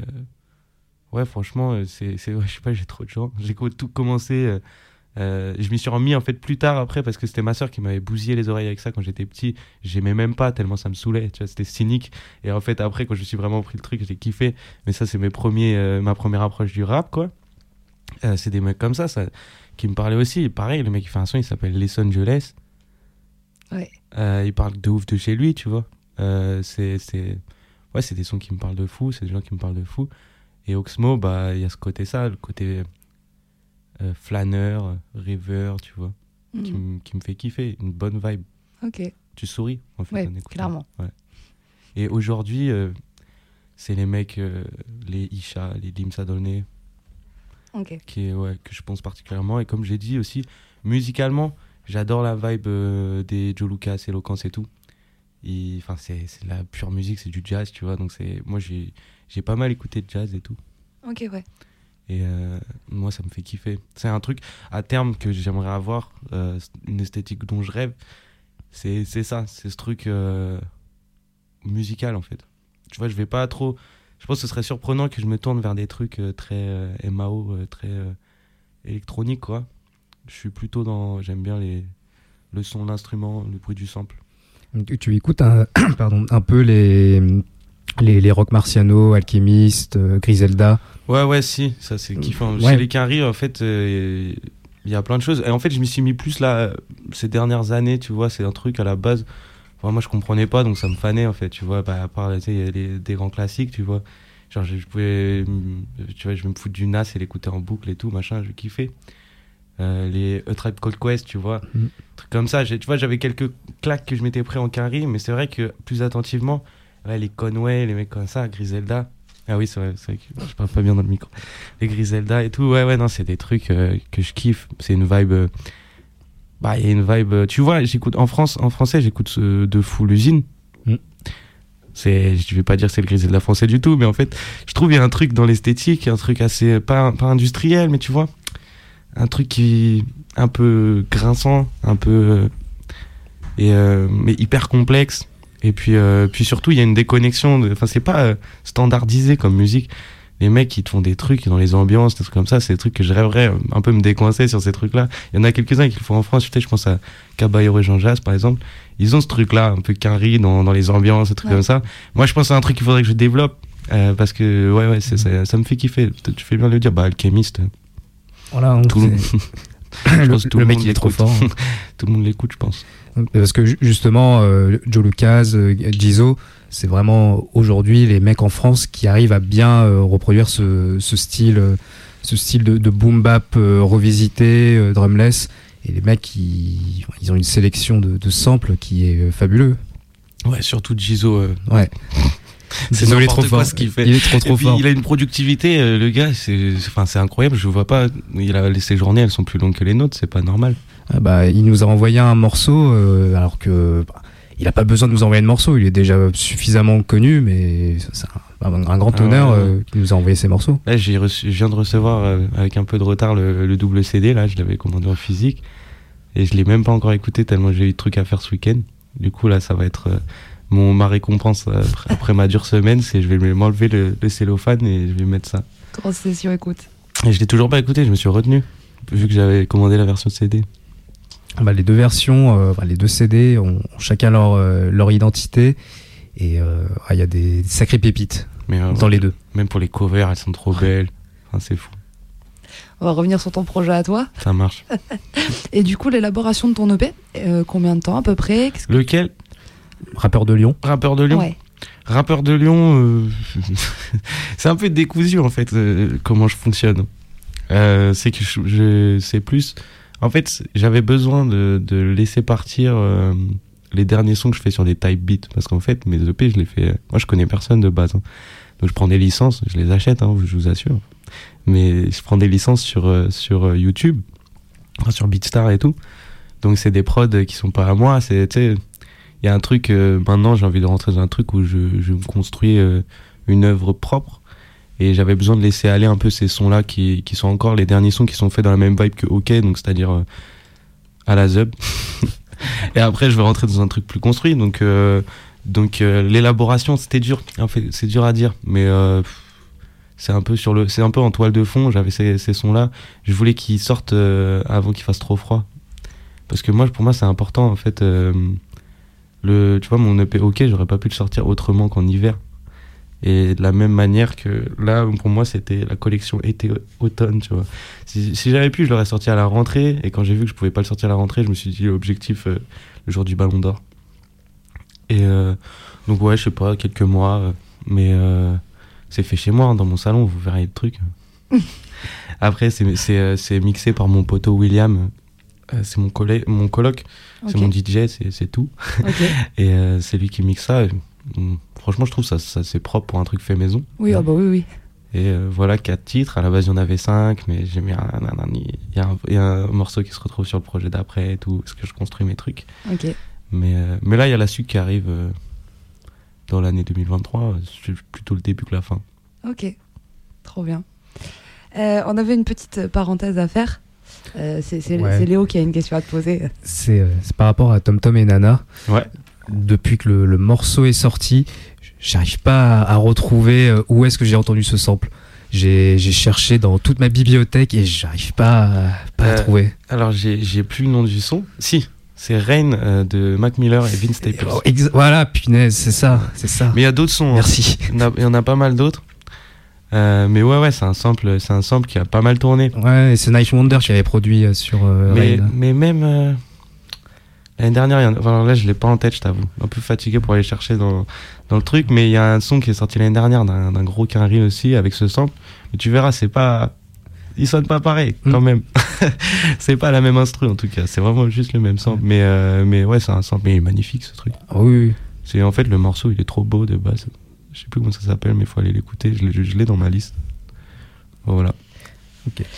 ouais, franchement, euh, c'est, ouais, je sais pas, j'ai trop de gens. J'ai tout commencé. Euh, je m'y suis remis en fait plus tard après parce que c'était ma soeur qui m'avait bousillé les oreilles avec ça quand j'étais petit. J'aimais même pas tellement ça me saoulait, tu vois, c'était cynique. Et en fait après quand je suis vraiment pris le truc, j'ai kiffé. Mais ça c'est mes premiers, euh, ma première approche du rap quoi. Euh, c'est des mecs comme ça, ça qui me parlaient aussi. Et pareil, le mec qui fait un son, il s'appelle Les Angeles. Ouais. Il parle de ouf de chez lui, tu vois. C'est c'est ouais, c'est des sons qui me parlent de fou, c'est des gens qui me parlent de fou. Et Oxmo, bah il y a ce côté ça, le côté euh, flâneur, rêveur, tu vois qui, me- qui me fait kiffer, une bonne vibe. Ok. Tu souris, en fait. Ouais, en écoutant. clairement. Ouais. Et aujourd'hui, euh, c'est les mecs, euh, les Isha, les Limsa Dolné, Ok. qui ouais, que je pense particulièrement. Et comme j'ai dit aussi, musicalement, j'adore la vibe euh, des Joe Lucas, Eloquence et tout. Enfin, c'est la pure musique, c'est du jazz, tu vois. Donc, moi, j'ai j'ai pas mal écouté de jazz et tout. Ok, ouais. Et euh, moi, ça me fait kiffer. C'est un truc à terme que j'aimerais avoir, euh, une esthétique dont je rêve. C'est ça, c'est ce truc euh, musical en fait. Tu vois, je vais pas trop. Je pense que ce serait surprenant que je me tourne vers des trucs très MAO, très électroniques quoi. Je suis plutôt dans. J'aime bien les, le son, l'instrument, le bruit du sample. Tu, écoutes un, pardon, un peu les, les, les rock marciano, Alchemist, euh, Griselda. Ouais, ouais, si, ça c'est kiffant. Ouais. Chez les Caries, en fait, euh, il y a plein de choses. Et en fait, je m'y suis mis plus là, euh, ces dernières années, tu vois, c'est un truc à la base. Enfin, moi, je comprenais pas, donc ça me fanait, en fait, tu vois. Bah, à part, tu sais, il y a des, des grands classiques, tu vois. Genre, je, je pouvais, tu vois, je vais me foutre du Nas et l'écouter en boucle et tout, machin, je kiffais. Euh, les A Tribe Called Quest, tu vois, Mm. trucs comme ça. Tu vois, j'avais quelques claques que je m'étais pris en Carie, mais c'est vrai que plus attentivement, ouais, les Conway, les mecs comme ça, Griselda. Ah oui, c'est vrai, c'est vrai que je parle pas bien dans le micro. Les Griselda et tout, ouais, ouais, non, c'est des trucs euh, que je kiffe. C'est une vibe. euh, bah, il y a une vibe. euh, tu vois, j'écoute en France, en français, j'écoute ce- de fou l'usine. Mm. C'est, je vais pas dire que c'est le Griselda français du tout, mais en fait, je trouve il y a un truc dans l'esthétique, un truc assez pas, pas industriel, mais tu vois, un truc qui un peu grinçant, un peu euh, et euh, mais hyper complexe. Et puis, euh, puis surtout, il y a une déconnexion. de- Enfin, c'est pas euh, standardisé comme musique. Les mecs qui te font des trucs dans les ambiances, des trucs comme ça, c'est des trucs que je rêverais euh, un peu me décoincer sur ces trucs-là. Il y en a quelques-uns qui le font en France. Tu sais, je pense à Caballero et Jean Jass, par exemple. Ils ont ce truc-là, un peu quinri dans, dans les ambiances, des trucs Ouais. comme ça. Moi, je pense à un truc qu'il faudrait que je développe. euh, parce que, ouais, ouais, c'est- ça, ça me fait kiffer. Tu fais bien de le dire. Bah, Alchemist, euh, Voilà, on- tout, le- le, pense que tout le le mec monde il est trop fort. hein. tout le monde l'écoute, je pense. Parce que ju- justement, euh, Joe Lucas, euh, Jizzo, c'est vraiment aujourd'hui les mecs en France qui arrivent à bien euh, reproduire ce, ce style, euh, ce style de, de boom bap euh, revisité, euh, drumless. Et les mecs, ils, ils ont une sélection de, de samples qui est euh, fabuleux. Ouais, surtout euh, Ouais. C'est Jizzo, il est n'importe trop quoi fort. ce qu'il fait. Il est trop trop puis, fort. il a une productivité, euh, le gars, c'est enfin, c'est incroyable. Je vois pas. Il a, ses journées, elles sont plus longues que les nôtres, c'est pas normal. Ah bah, il nous a envoyé un morceau euh, alors que bah, il a pas besoin de nous envoyer de morceaux, il est déjà suffisamment connu, mais c'est un, un grand Ah honneur ouais. euh, qu'il nous a envoyé ses morceaux. Là, j'ai reçu, je viens de recevoir euh, avec un peu de retard le, le double CD. Là, je l'avais commandé en physique et je l'ai même pas encore écouté tellement j'ai eu de trucs à faire ce week-end. Du coup, là, ça va être euh, mon ma récompense après, après ma dure semaine, c'est je vais m'enlever le, le cellophane et je vais mettre ça. Grosse session, écoute. Et je l'ai toujours pas écouté, je me suis retenu vu que j'avais commandé la version CD. Bah, les deux versions, euh, bah, les deux CD ont, ont chacun leur, euh, leur identité et euh, ah, il y a des sacrées pépites Mais euh, dans les deux. même pour les covers, elles sont trop belles. Enfin, c'est fou, On va revenir sur ton projet à toi. ça marche. Et du coup, l'élaboration de ton EP, euh, combien de temps à peu près? Lequel? Rappeur de Lyon. Rappeur de Lyon? Ouais. Rappeur de Lyon, euh, c'est un peu décousu en fait euh, comment je fonctionne. Euh, c'est que je, je- c'est plus. En fait, j'avais besoin de, laisser partir euh, les derniers sons que je fais sur des type beats parce qu'en fait mes EP je les fais. Moi je connais personne de base, hein. donc je prends des licences, je les achète, hein, je vous assure. Mais je prends des licences sur euh, sur euh, YouTube, sur Beatstar et tout. Donc c'est des prods qui sont pas à moi, c'est il y a un truc, maintenant j'ai envie de rentrer dans un truc où je, je me construis une œuvre propre. Et j'avais besoin de laisser aller un peu ces sons-là qui, qui sont encore les derniers sons qui sont faits dans la même vibe que OK, donc c'est-à-dire euh, à la zub. et après je vais rentrer dans un truc plus construit. Donc, euh, donc euh, l'élaboration c'était dur. En fait, c'est dur à dire, mais c'est un peu sur le, c'est un peu en toile de fond. J'avais ces, ces sons-là. Je voulais qu'ils sortent avant qu'il fasse trop froid. Parce que moi, pour moi, c'est important en fait. le, tu vois, mon EP OK, j'aurais pas pu le sortir autrement qu'en hiver. Et de la même manière que là, pour moi, c'était la collection été-automne, tu vois. Si, si j'avais pu, je l'aurais sorti à la rentrée. Et quand j'ai vu que je pouvais pas le sortir à la rentrée, je me suis dit objectif euh, le jour du Ballon d'Or. Et euh, donc, ouais, je sais pas, quelques mois. euh, mais euh, c'est fait chez moi, hein, dans mon salon, vous verrez le truc. Après, c'est mixé par mon poteau William. C'est mon, mon coloc, c'est mon DJ, c'est tout. Et c'est lui qui mixe ça. Mm, franchement, je trouve ça, ça c'est propre pour un truc fait maison. Oui, ah bah oui, oui. Et euh, voilà, quatre titres. À la base, il y en avait cinq, mais j'ai mis un, un- un- il y, a un- il y a un morceau qui se retrouve sur le projet d'après et tout, parce que je construis mes trucs. Ok. Mais, euh, mais là, il y a la suite qui arrive euh, dans l'année 2023. C'est plutôt le début que la fin. Ok. Trop bien. Euh, on avait une petite parenthèse à faire. Euh, c'est c'est- Ouais. c'est Léo qui a une question à te poser. C'est euh, c'est par rapport à Tom Tom et Nana. Ouais. Depuis que le, le morceau est sorti, j'arrive pas à, à retrouver euh, où est-ce que j'ai entendu ce sample. J'ai cherché dans toute ma bibliothèque et j'arrive pas, à, pas à Euh, trouver. Alors, j'ai plus le nom du son. Si, c'est Rain euh, de Mac Miller et Vince Staples. Oh, voilà, punaise, c'est ça, c'est ça. Mais il y a d'autres sons. hein. Merci. Il y en a- il y en a pas mal d'autres. Euh, mais ouais, ouais, c'est un sample, c'est un sample qui a pas mal tourné. Ouais, c'est Night Wonder qui avait produit sur mais, Rain. mais même l'année dernière, il y en a- enfin, là je l'ai pas en tête, je t'avoue. Un peu fatigué pour aller chercher dans, dans le truc, mais il y a un son qui est sorti l'année dernière d'un gros quinri aussi avec ce sample. Mais tu verras, c'est pas. Il sonne pas pareil quand Mm. même. c'est pas la même instru en tout cas, c'est vraiment juste le même sample. Mais, euh, mais ouais, c'est un sample, mais il est magnifique ce truc. Ah oui. C'est en fait le morceau, il est trop beau de base. Je sais plus comment ça s'appelle, mais il faut aller l'écouter. Je l'ai dans ma liste. Voilà.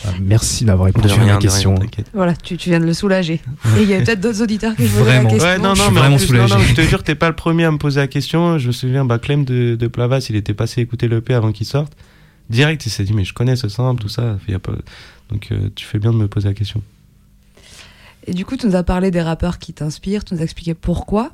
Ah, merci d'avoir répondu De à rien, ma rien, question. Voilà, tu, tu viens de le soulager. Et il y a peut-être d'autres auditeurs qui posaient la question. Ouais, non, je non, suis mais en vraiment plus, soulagé. non, non, je te jure, t'es pas le premier à me poser la question. Je me souviens, bah, Clem de, de Plavas, il était passé écouter l'EP avant qu'il sorte. Direct, il s'est dit, mais je connais ce sample, tout ça. Il y a pas... Donc, euh, tu fais bien de me poser la question. Et du coup, tu nous as parlé des rappeurs qui t'inspirent, tu nous as expliqué pourquoi.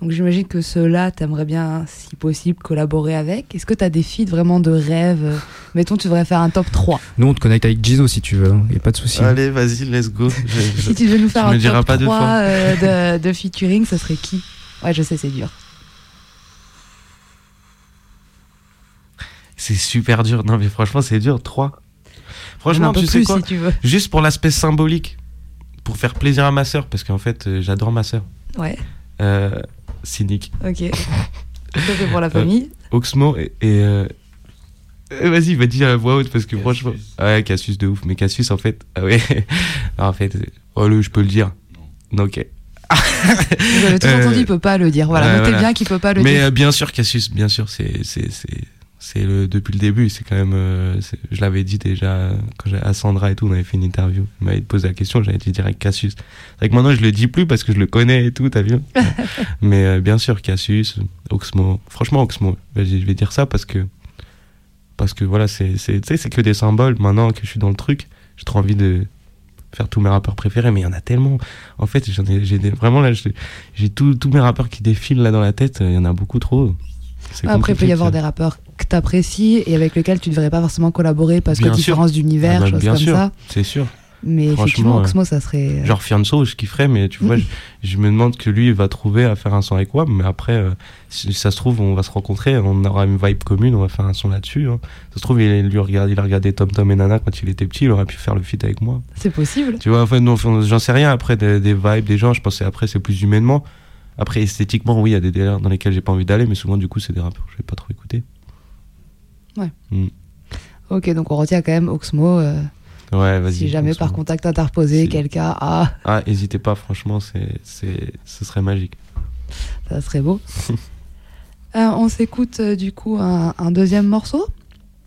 Donc j'imagine que ceux-là, t'aimerais bien, si possible, collaborer avec. Est-ce que tu as des feats vraiment de rêve? Mettons, tu devrais faire un top 3. Nous, on te connecte avec Jizo si tu veux, il n'y a pas de souci. Allez, vas-y, let's go. Je- Si tu devais nous faire un top pas deux 3 fois. euh, de, de featuring, ce serait qui? Ouais, je sais, c'est dur. C'est super dur. Non, mais franchement, c'est dur. 3. Franchement, tu sais plus quoi? si tu veux. Juste pour l'aspect symbolique. Pour faire plaisir à ma sœur, parce qu'en fait, euh, j'adore ma sœur. Ouais, Euh, cynique. ok. Ça fait pour la famille. Oxmo et. et, euh, euh, Vas-y, va dire à voix haute parce que franchement. Ouais, Cassius de ouf. Mais Cassius, en fait. Ah ouais. en fait. euh, Oh, le, je peux le dire. Non, ok. Vous avez tout Euh, entendu, il peut pas le dire. Voilà, notez voilà. bien qu'il peut pas le Mais dire. euh, bien sûr, Cassius, bien sûr, c'est. C'est- le depuis le début, c'est quand même. euh, je l'avais dit déjà quand j'ai à Sandra et tout, on avait fait une interview. Il m'avait posé la question, j'avais dit direct Cassius. C'est vrai que maintenant je le dis plus parce que je le connais et tout, t'as vu. Mais euh, bien sûr Cassius, Oxmo. Franchement Oxmo, je vais dire ça parce que parce que voilà, c'est c'est tu sais, c'est que des symboles. Maintenant que je suis dans le truc, j'ai trop envie de faire tous mes rappeurs préférés, mais il y en a tellement. En fait, j'en ai, j'ai vraiment là, j'ai tous tous mes rappeurs qui défilent là dans la tête. Il y en a beaucoup trop. Après, il peut y avoir des rappeurs que t'apprécies et avec lesquels tu ne devrais pas forcément collaborer parce que Bien différence d'univers, Ah bah, choses bien comme sûr. ça. C'est sûr. Mais Franchement, effectivement. Oxmo, ça serait. Genre Fianso, je kifferais, mais tu vois, je, je me demande que lui il va trouver à faire un son avec WAM, mais après, euh, si ça se trouve, on va se rencontrer, on aura une vibe commune, on va faire un son là-dessus. hein. Ça se trouve, il, lui regarde, il a regardé Tom Tom et Nana quand il était petit, il aurait pu faire le feat avec moi. C'est possible. Tu vois, en fait, j'en sais rien après des, des vibes des gens, je pensais après, c'est plus humainement. Après, esthétiquement, oui, il y a des délires dans lesquels j'ai pas envie d'aller, mais souvent, du coup, c'est des rappeurs que je vais pas trop écouter. Ok, donc on retient quand même Oxmo. euh, Ouais, vas-y. si jamais par contact interposé, Si. quelqu'un, ah, Ah, hésitez pas, franchement, c'est, c'est, ce serait magique. ça serait beau. Euh, on s'écoute euh, du coup un, un deuxième morceau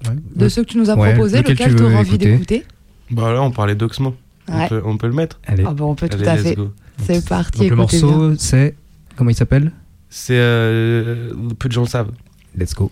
Ouais. de ceux que tu nous as Ouais, proposés, lequel lequel tu auras envie écouter d'écouter. Bah là, on parlait d'Oxmo. On, Ouais. peut, on peut le mettre Allez. Ah bon, on peut tout Allez, à fait. go. C'est parti, Donc le morceau, c'est. Comment il s'appelle? C'est. euh, peu de gens le savent. Let's go.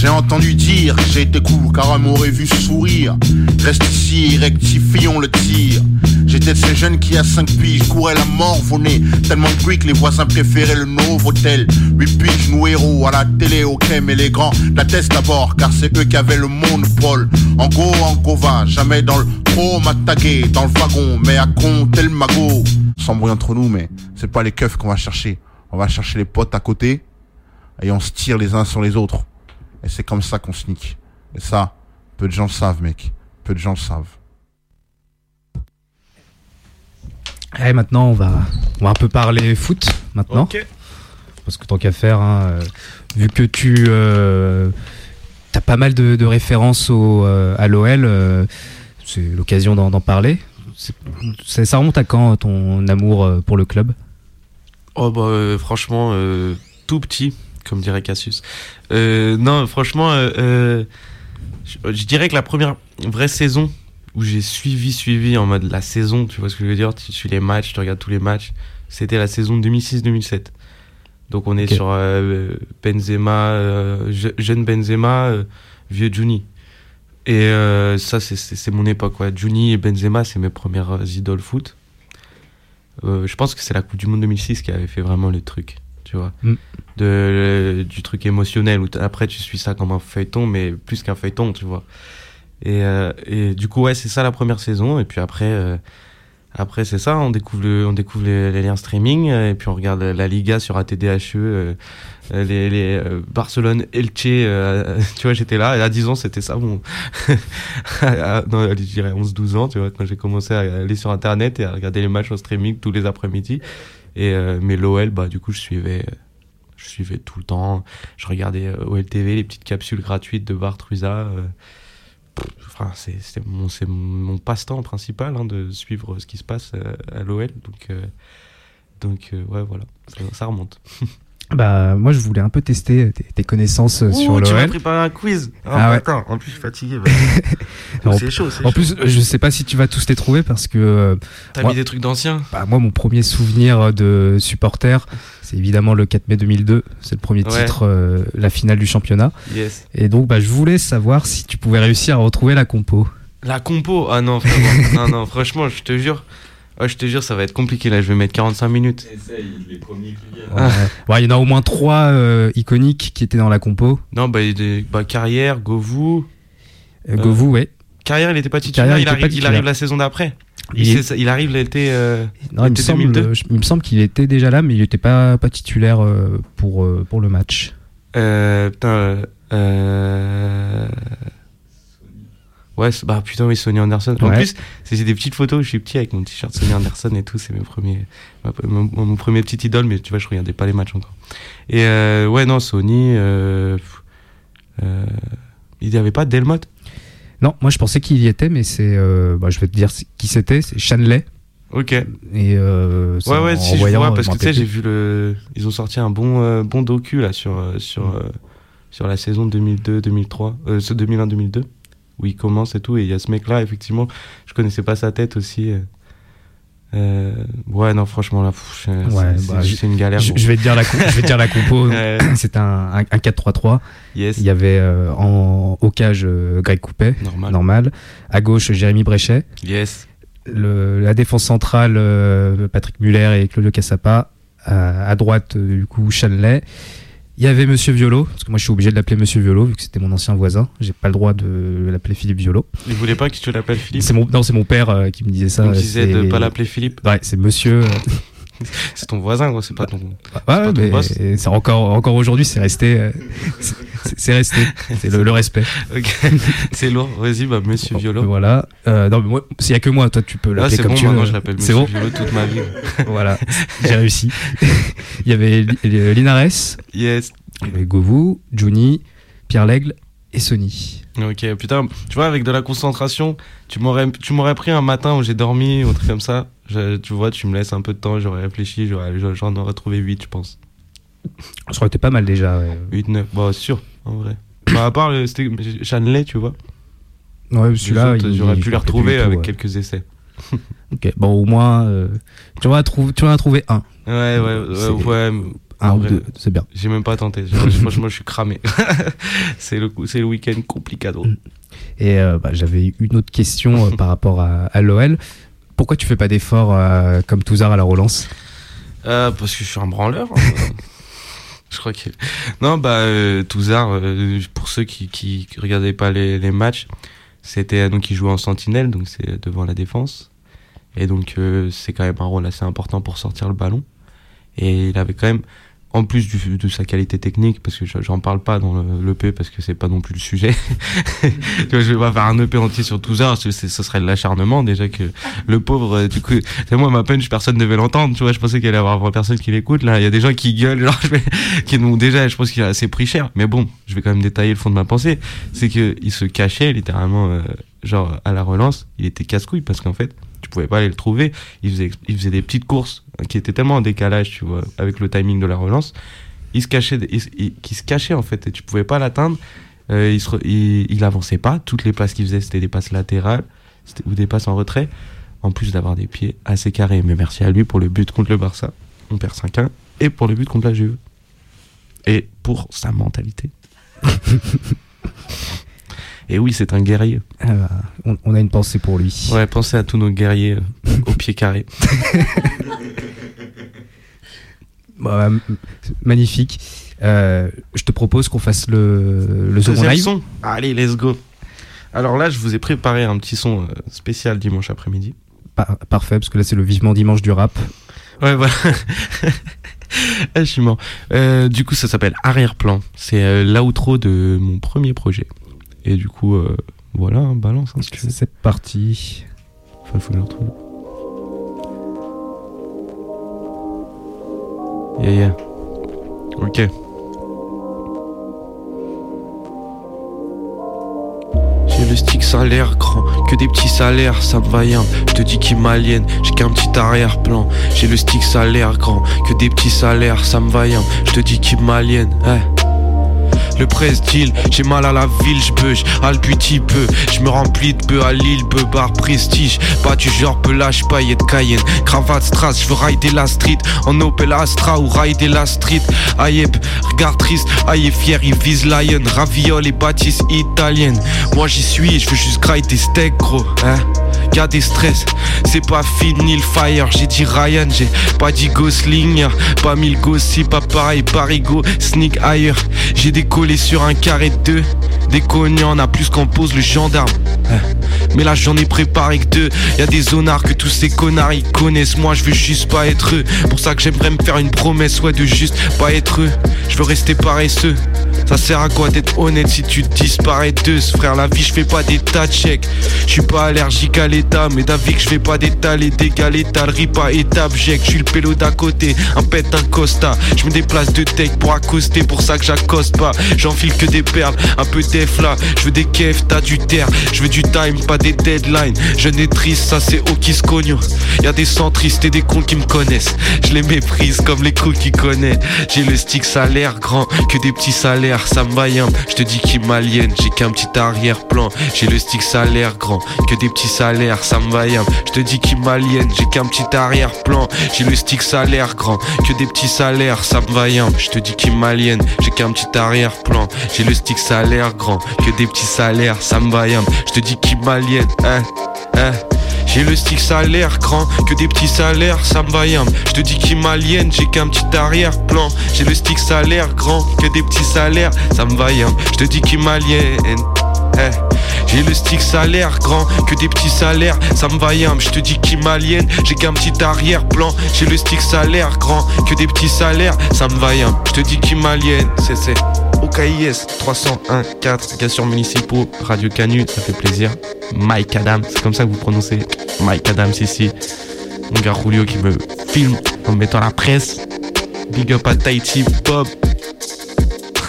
J'ai entendu dire j'ai été cool car elle m'aurait vu sourire. Reste ici rectifions le tir. J'étais de ces jeunes qui à 5 piges couraient la mort nez Tellement bruit que les voisins préféraient le Novotel 8 piges nous héros à la télé ok mais les grands l'attestent d'abord car c'est eux qui avaient le monopole En go en gova jamais dans le trop m'attaquer dans le wagon mais à compter le magot Sans bruit entre nous mais c'est pas les keufs qu'on va chercher On va chercher les potes à côté et on se tire les uns sur les autres. Et c'est comme ça qu'on sneak. Et ça, peu de gens le savent, mec. Peu de gens le savent. Allez, maintenant, on va, on va un peu parler foot, maintenant. Parce que tant qu'à faire, hein, euh, vu que tu euh, as pas mal de, de références au, euh, à l'OL, euh, c'est l'occasion d'en d'en parler. C'est- Ça remonte à quand ton amour pour le club? Oh bah euh, franchement euh, tout petit comme dirait Cassius. Euh, non franchement euh, euh, je, je dirais que la première vraie saison où j'ai suivi suivi en mode la saison tu vois ce que je veux dire tu suis les matchs tu regardes tous les matchs c'était la saison 2006-2007 donc on est sur euh, Benzema je- jeune Benzema vieux Juni. Et ça c'est- mon époque ouais. Juni et Benzema c'est mes premières idoles foot. Je pense que c'est la Coupe du Monde 2006 qui avait fait vraiment le truc, tu vois. Mm. De, le- du truc émotionnel, où après tu suis ça comme un feuilleton, mais plus qu'un feuilleton, tu vois. Et, euh, et du coup, ouais, c'est ça la première saison. Et puis après, euh, après c'est ça, on découvre, le- on découvre les, les liens streaming, euh, et puis on regarde la Liga sur ATDHE, euh, euh, les, les euh, Barcelone, Elche, euh, tu vois, j'étais là, et à 10 ans, c'était ça, mon. à- non, je dirais 11-12 ans, tu vois, quand j'ai commencé à aller sur Internet et à regarder les matchs en streaming tous les après-midi. Euh, mais l'OL, bah, du coup, je suivais, je suivais tout le temps. Je regardais euh, OLTV, les petites capsules gratuites de Bart Ruza. euh, Enfin, c'est mon, mon passe-temps principal hein, de suivre ce qui se passe à l'OL. Donc, donc ouais, voilà, ça remonte. Bah, moi, je voulais un peu tester tes, tes connaissances euh, sur Ouh, tu m'as l'OL. préparé un quiz. Ah ouais. Attends, en plus, je suis fatigué. bah. En- c'est chaud, c'est En chaud. plus, je sais pas si tu vas tous les trouver parce que euh, T'as moi- mis des trucs d'anciens bah, moi, mon premier souvenir de supporter, c'est évidemment le 4 mai 2002. C'est le premier Ouais. titre, euh, la finale du championnat. Yes. Et donc, bah, je voulais savoir si tu pouvais réussir à retrouver la compo. La compo? Ah non, non, non, franchement, je te jure. Oh, je te jure, ça va être compliqué là. Je vais mettre 45 minutes. Ouais. Ouais, il y en a au moins trois euh, iconiques qui étaient dans la compo. Non, bah, bah Carrière, Govou. Euh, Govou, ouais. Carrière, il était pas titulaire. Carrière, il arrive, pas il titulaire. arrive la saison d'après. Il, Il est- c'est ça, il arrive l'été. euh, il me semble, 2002. euh, je- il me semble qu'il était déjà là, mais il n'était pas, pas titulaire euh, pour, euh, pour le match. euh, putain. Ouais, bah putain, oui, Sonny Anderson. En Ouais. plus, c'est des petites photos. Je suis petit avec mon t-shirt Sonny Anderson et tout. C'est mes premiers, ma- mon, mon premier petit idole, mais tu vois, je regardais pas les matchs encore. Et euh, ouais, non, Sony. Euh, euh, il y avait pas Delmotte? Non, moi je pensais qu'il y était, mais c'est. bah, je vais te dire qui c'était. C'est Shanley. Ok. Et euh, Ouais, ouais, si je vois, parce que tu sais, j'ai vu le. Ils ont sorti un bon, euh, bon docu là sur, sur, Mm. euh, sur la saison 2002-2003, euh, ce 2001-2002, où il commence et tout. Et il y a ce mec-là, effectivement, je connaissais pas sa tête aussi. euh. Euh, ouais, non, franchement, là, c'est Ouais, bah, c'est une galère. Je, vais te dire la, je vais te dire la compo. C'est un, un, un 4-3-3. Yes, Il y avait euh, en, au cage euh, Greg Coupet, normal. normal. À gauche, Jérémy Bréchet. Yes, Le, la défense centrale, Patrick Muller et Claudio Cassapa. À, à droite, du coup, Chanley. Il y avait Monsieur Violo, parce que moi je suis obligé de l'appeler Monsieur Violo, vu que c'était mon ancien voisin. J'ai pas le droit de l'appeler Philippe Violo. il voulait pas que tu l'appelles Philippe. C'est mon, non, c'est mon père euh, qui me disait ça. Il me disait de pas l'appeler Philippe. Ouais, c'est Monsieur. C'est ton voisin, c'est pas ton. Ouais, pas ton boss. encore, encore aujourd'hui, c'est resté, euh, c'est- resté, c'est le, le respect. C'est lourd. Vas-y, bah, monsieur Violo. Voilà. Euh, non, mais moi, s'il y a que moi, toi, tu peux l'appeler c'est comme bon, tu veux. je l'appelle C'est monsieur bon. Violo toute ma vie. voilà, j'ai réussi. Il y avait Li- Li- Linares, Yes. il y avait Govou, Juni, Pierre Lègle et Sony. Ok, putain, tu vois, avec de la concentration, tu m'aurais, tu m'aurais pris un matin où j'ai dormi ou un truc comme ça. Je- tu vois, tu me laisses un peu de temps, j'aurais réfléchi, j'en aurais trouvé 8, je pense. Ça aurait été pas mal déjà. Ouais, 8, 9, bah, sûr, en vrai. Bah, à part le c'était Chanley, tu vois. ouais celui-là, j'aurais pu les retrouver tout, avec ouais. quelques essais. Ok, bon, au moins, euh, tu en as trouvé, tu en as trouvé un. Ouais, ouais, ouais. Un ou deux, c'est bien. J'ai même pas tenté. Franchement, je suis cramé. c'est le, le week-end complicado. Et euh, bah, j'avais une autre question euh, par rapport à, à l'OL. Pourquoi tu fais pas d'efforts euh, comme Touzard à la relance? Euh, parce que je suis un branleur. hein. je crois que. Non, bah, euh, Touzard, euh, pour ceux qui, qui, qui regardaient pas les, les matchs, c'était donc il jouait en sentinelle, donc c'est devant la défense. Et donc, euh, c'est quand même un rôle assez important pour sortir le ballon. Et il avait quand même, en plus du, de sa qualité technique, parce que je- j'en parle pas dans l'EP parce que c'est pas non plus le sujet. tu vois, je vais pas faire un EP entier sur que c'est- ce serait de l'acharnement déjà que le pauvre, euh, du coup, moi ma punch, personne ne devait l'entendre, tu vois, je pensais qu'il allait avoir personne qui l'écoute, là, il y a des gens qui gueulent, genre, je vais, qui nous, déjà, je pense qu'il a assez pris cher, mais bon, je vais quand même détailler le fond de ma pensée, c'est que il se cachait littéralement, euh, genre, à la relance, il était casse-couille, parce qu'en fait, tu pouvais pas aller le trouver, il faisait, il faisait des petites courses, qui étaient tellement en décalage, tu vois, avec le timing de la relance, il se cachait, se cachait, en fait, et tu pouvais pas l'atteindre, euh, il, se il, avançait pas, toutes les passes qu'il faisait, c'était des passes latérales, ou des passes en retrait, en plus d'avoir des pieds assez carrés. Mais merci à lui pour le but contre le Barça, on perd 5-1, et pour le but contre la Juve. Et pour sa mentalité. et oui, c'est un guerrier. Ah bah, on, on a une pensée pour lui. Ouais, pensez à tous nos guerriers euh, au pied carré. Bah, magnifique. Euh, je te propose qu'on fasse le, le second live. son. Allez, let's go. Alors là, je vous ai préparé un petit son euh, spécial dimanche après-midi. Par- parfait, parce que là c'est le vivement dimanche du rap. Ouais, voilà. Ah, je suis mort. Euh, du coup, ça s'appelle Arrière-plan. C'est l'outro de mon premier projet. Et du coup, euh, voilà, hein, balance hein, si tu veux. C'est parti. Enfin, faut que je le retrouve. Yeah, yeah. Ok. J'ai le stick salaire grand, que des petits salaires, ça me va bien. Je te dis qu'il m'aliène, j'ai qu'un petit arrière-plan. J'ai le stick salaire grand, que des petits salaires, ça me va bien. Je te dis qu'il m'aliène, ouais. Le presse deal, j'ai mal à la ville, je beuge, à le petit peu. Je me remplis de peu à Lille, peu bar prestige. Pas du genre pelage, paillette Cayenne. Cravate strass, je veux rider la street. En Opel Astra ou rider la street. Aïeb, regard triste, aïe fier, il vise Lion. Raviole et bâtisse italienne. Moi j'y suis et je veux juste grailler des steaks, gros. Hein? Y'a des stress, c'est pas fini le fire. J'ai dit Ryan, j'ai pas dit Gosling. Pas mille gossip, pas pareil, parigo, sneak ailleurs. J'ai sur un carré de deux. Des cognants, on a plus qu'en pose le gendarme. Hein. Mais là j'en ai préparé que deux Y'a des zonards que tous ces connards ils connaissent Moi je veux juste pas être eux Pour ça que j'aimerais me faire une promesse Ouais de juste pas être eux Je veux rester paresseux Ça sert à quoi d'être honnête si tu disparais d'eux Frère? La vie je fais pas des tas de chèques Je suis pas allergique à l'état, mais d'avis que je vais pas d'étaler, d'égaler, le ripa, étape, je suis le pélo d'à côté, un pète, un costa. Je me déplace de tech pour accoster, pour ça que j'accoste pas. J'enfile que des perles, un peu d'eff là. Je veux des kefs, t'as du terre. Je veux du time, pas des deadlines. Jeune et triste, ça c'est au qui se cogne. Y'a des centristes et des cons qui me connaissent. Je les méprise comme les coups qui connaissent. J'ai le stick salaire grand, que des petits salaires, ça me Je te dis qu'il m'aliène, j'ai qu'un petit arrière-plan. J'ai le stick salaire grand, que des petits salaires, ça me Je te dis qu'il m'aliène, j'ai qu'un petit arrière-plan. J'ai le stick salaire grand, que des petits salaires, ça me Je te dis qu'il m'aliène, j'ai qu'un petit arrière-plan. J'ai le stick salaire grand, que des petits salaires, ça me Je te dis qu'il m'aliène, hein, hein. J'ai le stick salaire grand, que des petits salaires, ça me Je te dis qu'il m'aliène, j'ai qu'un petit arrière-plan. J'ai le stick salaire grand, que des petits salaires, ça me Je te dis qu'il m'aliène. Eh. J'ai le stick salaire grand, que des petits salaires, ça me va Je te dis qu'il m'aliène, j'ai qu'un petit arrière-plan. J'ai le stick salaire grand, que des petits salaires, ça me va Je te dis qu'il m'aliène, c'est c'est. OKIS 301 4 gars sur municipaux, Radio Canu, ça fait plaisir. Mike Adams, c'est comme ça que vous prononcez Mike Adams ici. Mon gars Julio qui me filme en mettant la presse. Big up à Tahiti Bob.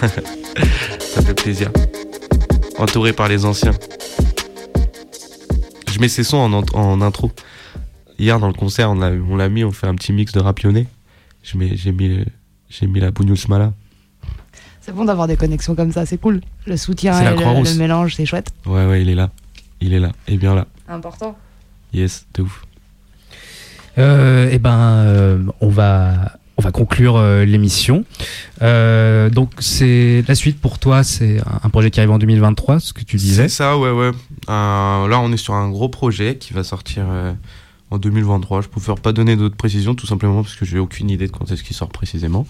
ça fait plaisir. Entouré par les anciens. Je mets ces sons en, intro. Hier dans le concert, on l'a mis, on fait un petit mix de rapionné. J'ai mis, j'ai mis la Bougnoul Smala. C'est bon d'avoir des connexions comme ça, c'est cool. Le soutien et le, mélange, c'est chouette. Ouais, ouais, il est là. Il est là. Et bien là. Important. Yes, de ouf. Euh, eh ben, euh, on va on va conclure euh, l'émission. donc c'est la suite pour toi, c'est un projet qui arrive en 2023, ce que tu disais. C'est ça, ouais, ouais. là, on est sur un gros projet qui va sortir en 2023. Je préfère pas donner d'autres précisions, tout simplement parce que j'ai aucune idée de quand est-ce qu'il sort précisément.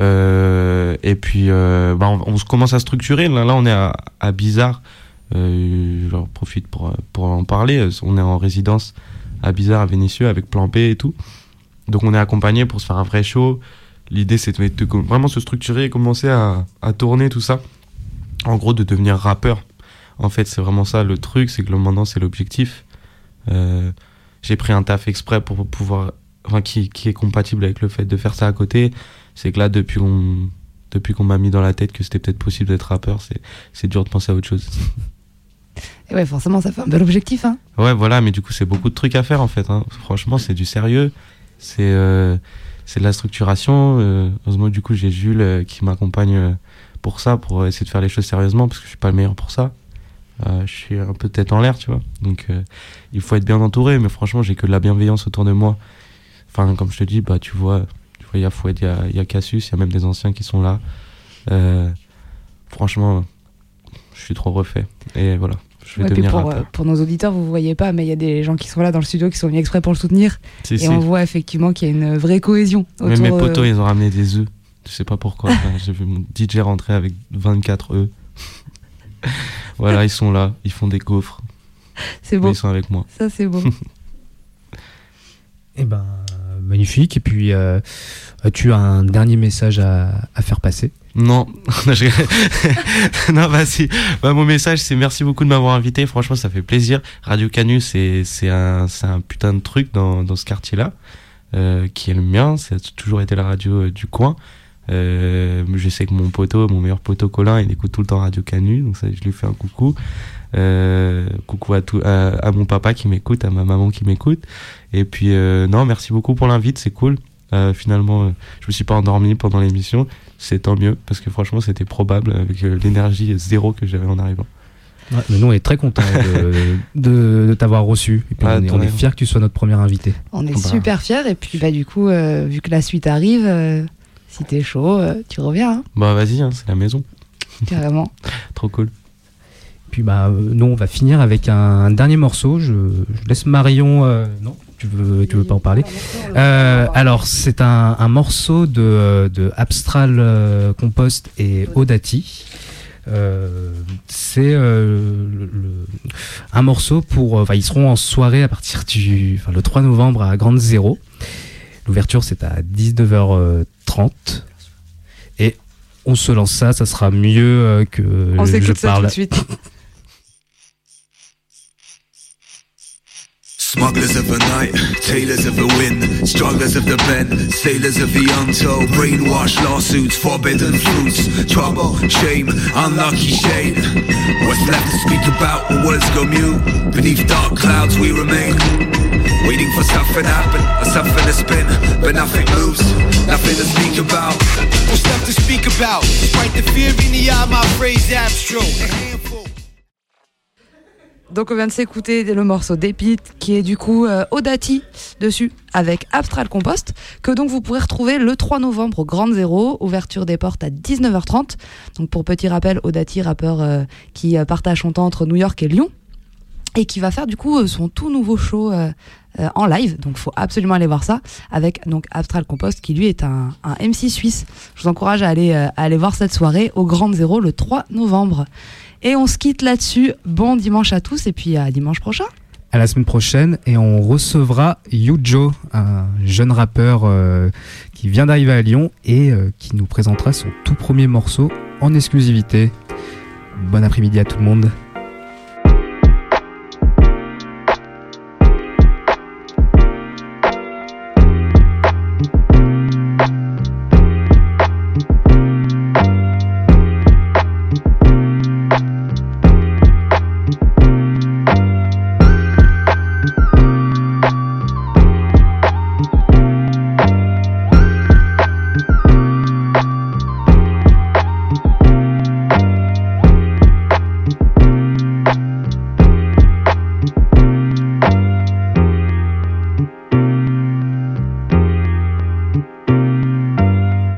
Euh, et puis, euh, bah, on, se commence à structurer. Là, on est à, Bizarre. Euh, je profite pour, pour en parler. On est en résidence à Bizarre, à Vénissieux, avec Plan P et tout. Donc, on est accompagné pour se faire un vrai show. L'idée, c'est de, vraiment se structurer et commencer à, tourner tout ça. En gros, de devenir rappeur. En fait, c'est vraiment ça le truc, c'est que le maintenant, c'est l'objectif. J'ai pris un taf exprès pour pouvoir, enfin, qui est compatible avec le fait de faire ça à côté c'est que là, depuis qu'on depuis qu'on m'a mis dans la tête que c'était peut-être possible d'être rappeur, c'est dur de penser à autre chose. Et ouais, forcément, ça fait un bel objectif. Hein. Ouais, voilà, mais du coup, c'est beaucoup de trucs à faire en fait. Hein. Franchement, c'est du sérieux, c'est euh, de la structuration. Euh, heureusement, du coup, j'ai Jules euh, qui m'accompagne pour ça, pour essayer de faire les choses sérieusement, parce que je suis pas le meilleur pour ça. je suis un peu tête en l'air, tu vois. Donc, il faut être bien entouré, mais franchement, j'ai que de la bienveillance autour de moi. Enfin, comme je te dis, bah, tu vois, il y a Fouet, il y a, Cassius, il y a même des anciens qui sont là. Euh, franchement, je suis trop refait. Et voilà. Je vais devenir pour, euh, pour, nos auditeurs, vous ne voyez pas, mais il y a des gens qui sont là dans le studio qui sont venus exprès pour le soutenir. et on voit effectivement qu'il y a une vraie cohésion. Autour, mes potos, ils ont ramené des œufs. Je sais pas pourquoi. J'ai vu mon DJ rentrer avec 24 œufs. voilà, ils sont là, ils font des gaufres. C'est beau. Ils sont avec moi. Ça, c'est beau. et eh ben, magnifique. Et puis, euh, tu as un dernier message à, faire passer? Non, non, bah si. Bah, mon message, c'est merci beaucoup de m'avoir invité. Franchement, ça fait plaisir. Radio Canu, c'est c'est un c'est un putain de truc dans dans ce quartier-là, euh, qui est le mien. A toujours été la radio euh, du coin. Euh, je sais que mon poteau, mon meilleur poteau Colin, il écoute tout le temps Radio Canu, donc ça, je lui fais un coucou. Euh, coucou à, tout, à, mon papa qui m'écoute, à ma maman qui m'écoute. Et puis, euh, non, merci beaucoup pour l'invite, c'est cool. Euh, finalement, je me suis pas endormi pendant l'émission, c'est tant mieux, parce que franchement, c'était probable avec l'énergie zéro que j'avais en arrivant. mais nous, on est très contents de, de, t'avoir reçu. Et puis, on, est, fiers que tu sois notre premier invité. On est bah. super fiers. Et puis, bah, du coup, vu que la suite arrive, si t'es chaud, tu reviens. Hein. Bah, vas-y, hein, c'est la maison. Carrément. Trop cool puis bah, nous, on va finir avec un, dernier morceau. Je, laisse Marion. Euh, non, tu veux, tu veux pas en parler euh, Alors, c'est un, morceau de, de Abstral euh, Compost et Odati. c'est un morceau pour. ils seront en soirée à partir du le 3 novembre à Grande Zéro. L'ouverture c'est à 19h30 et on se lance ça, ça sera mieux que on je parle. Ça tout de suite. Smugglers of the night, tailors of the wind, strugglers of the bend, sailors of the untold, brainwashed lawsuits, forbidden fruits, trouble, shame, unlucky shade. What's left to speak about when words go mute? Beneath dark clouds we remain. Waiting for something to happen, or something to spin, but nothing moves, nothing to speak about. What's left to speak about? Despite the fear in the eye, my phrase abstract. Donc on vient de s'écouter le morceau d'Epit qui est du coup euh, Odati dessus avec Abstral Compost que donc vous pourrez retrouver le 3 novembre au Grand Zéro, ouverture des portes à 19h30. Donc pour petit rappel, Odati, rappeur euh, qui euh, partage son temps entre New York et Lyon et qui va faire du coup euh, son tout nouveau show en live. Donc faut absolument aller voir ça avec donc Abstral Compost qui lui est un, un MC suisse. Je vous encourage à aller, aller voir cette soirée au Grand Zéro le 3 novembre. Et on se quitte là-dessus. Bon dimanche à tous et puis à dimanche prochain. À la semaine prochaine et on recevra Yujo, un jeune rappeur euh, qui vient d'arriver à Lyon et euh, qui nous présentera son tout premier morceau en exclusivité. Bon après-midi à tout le monde.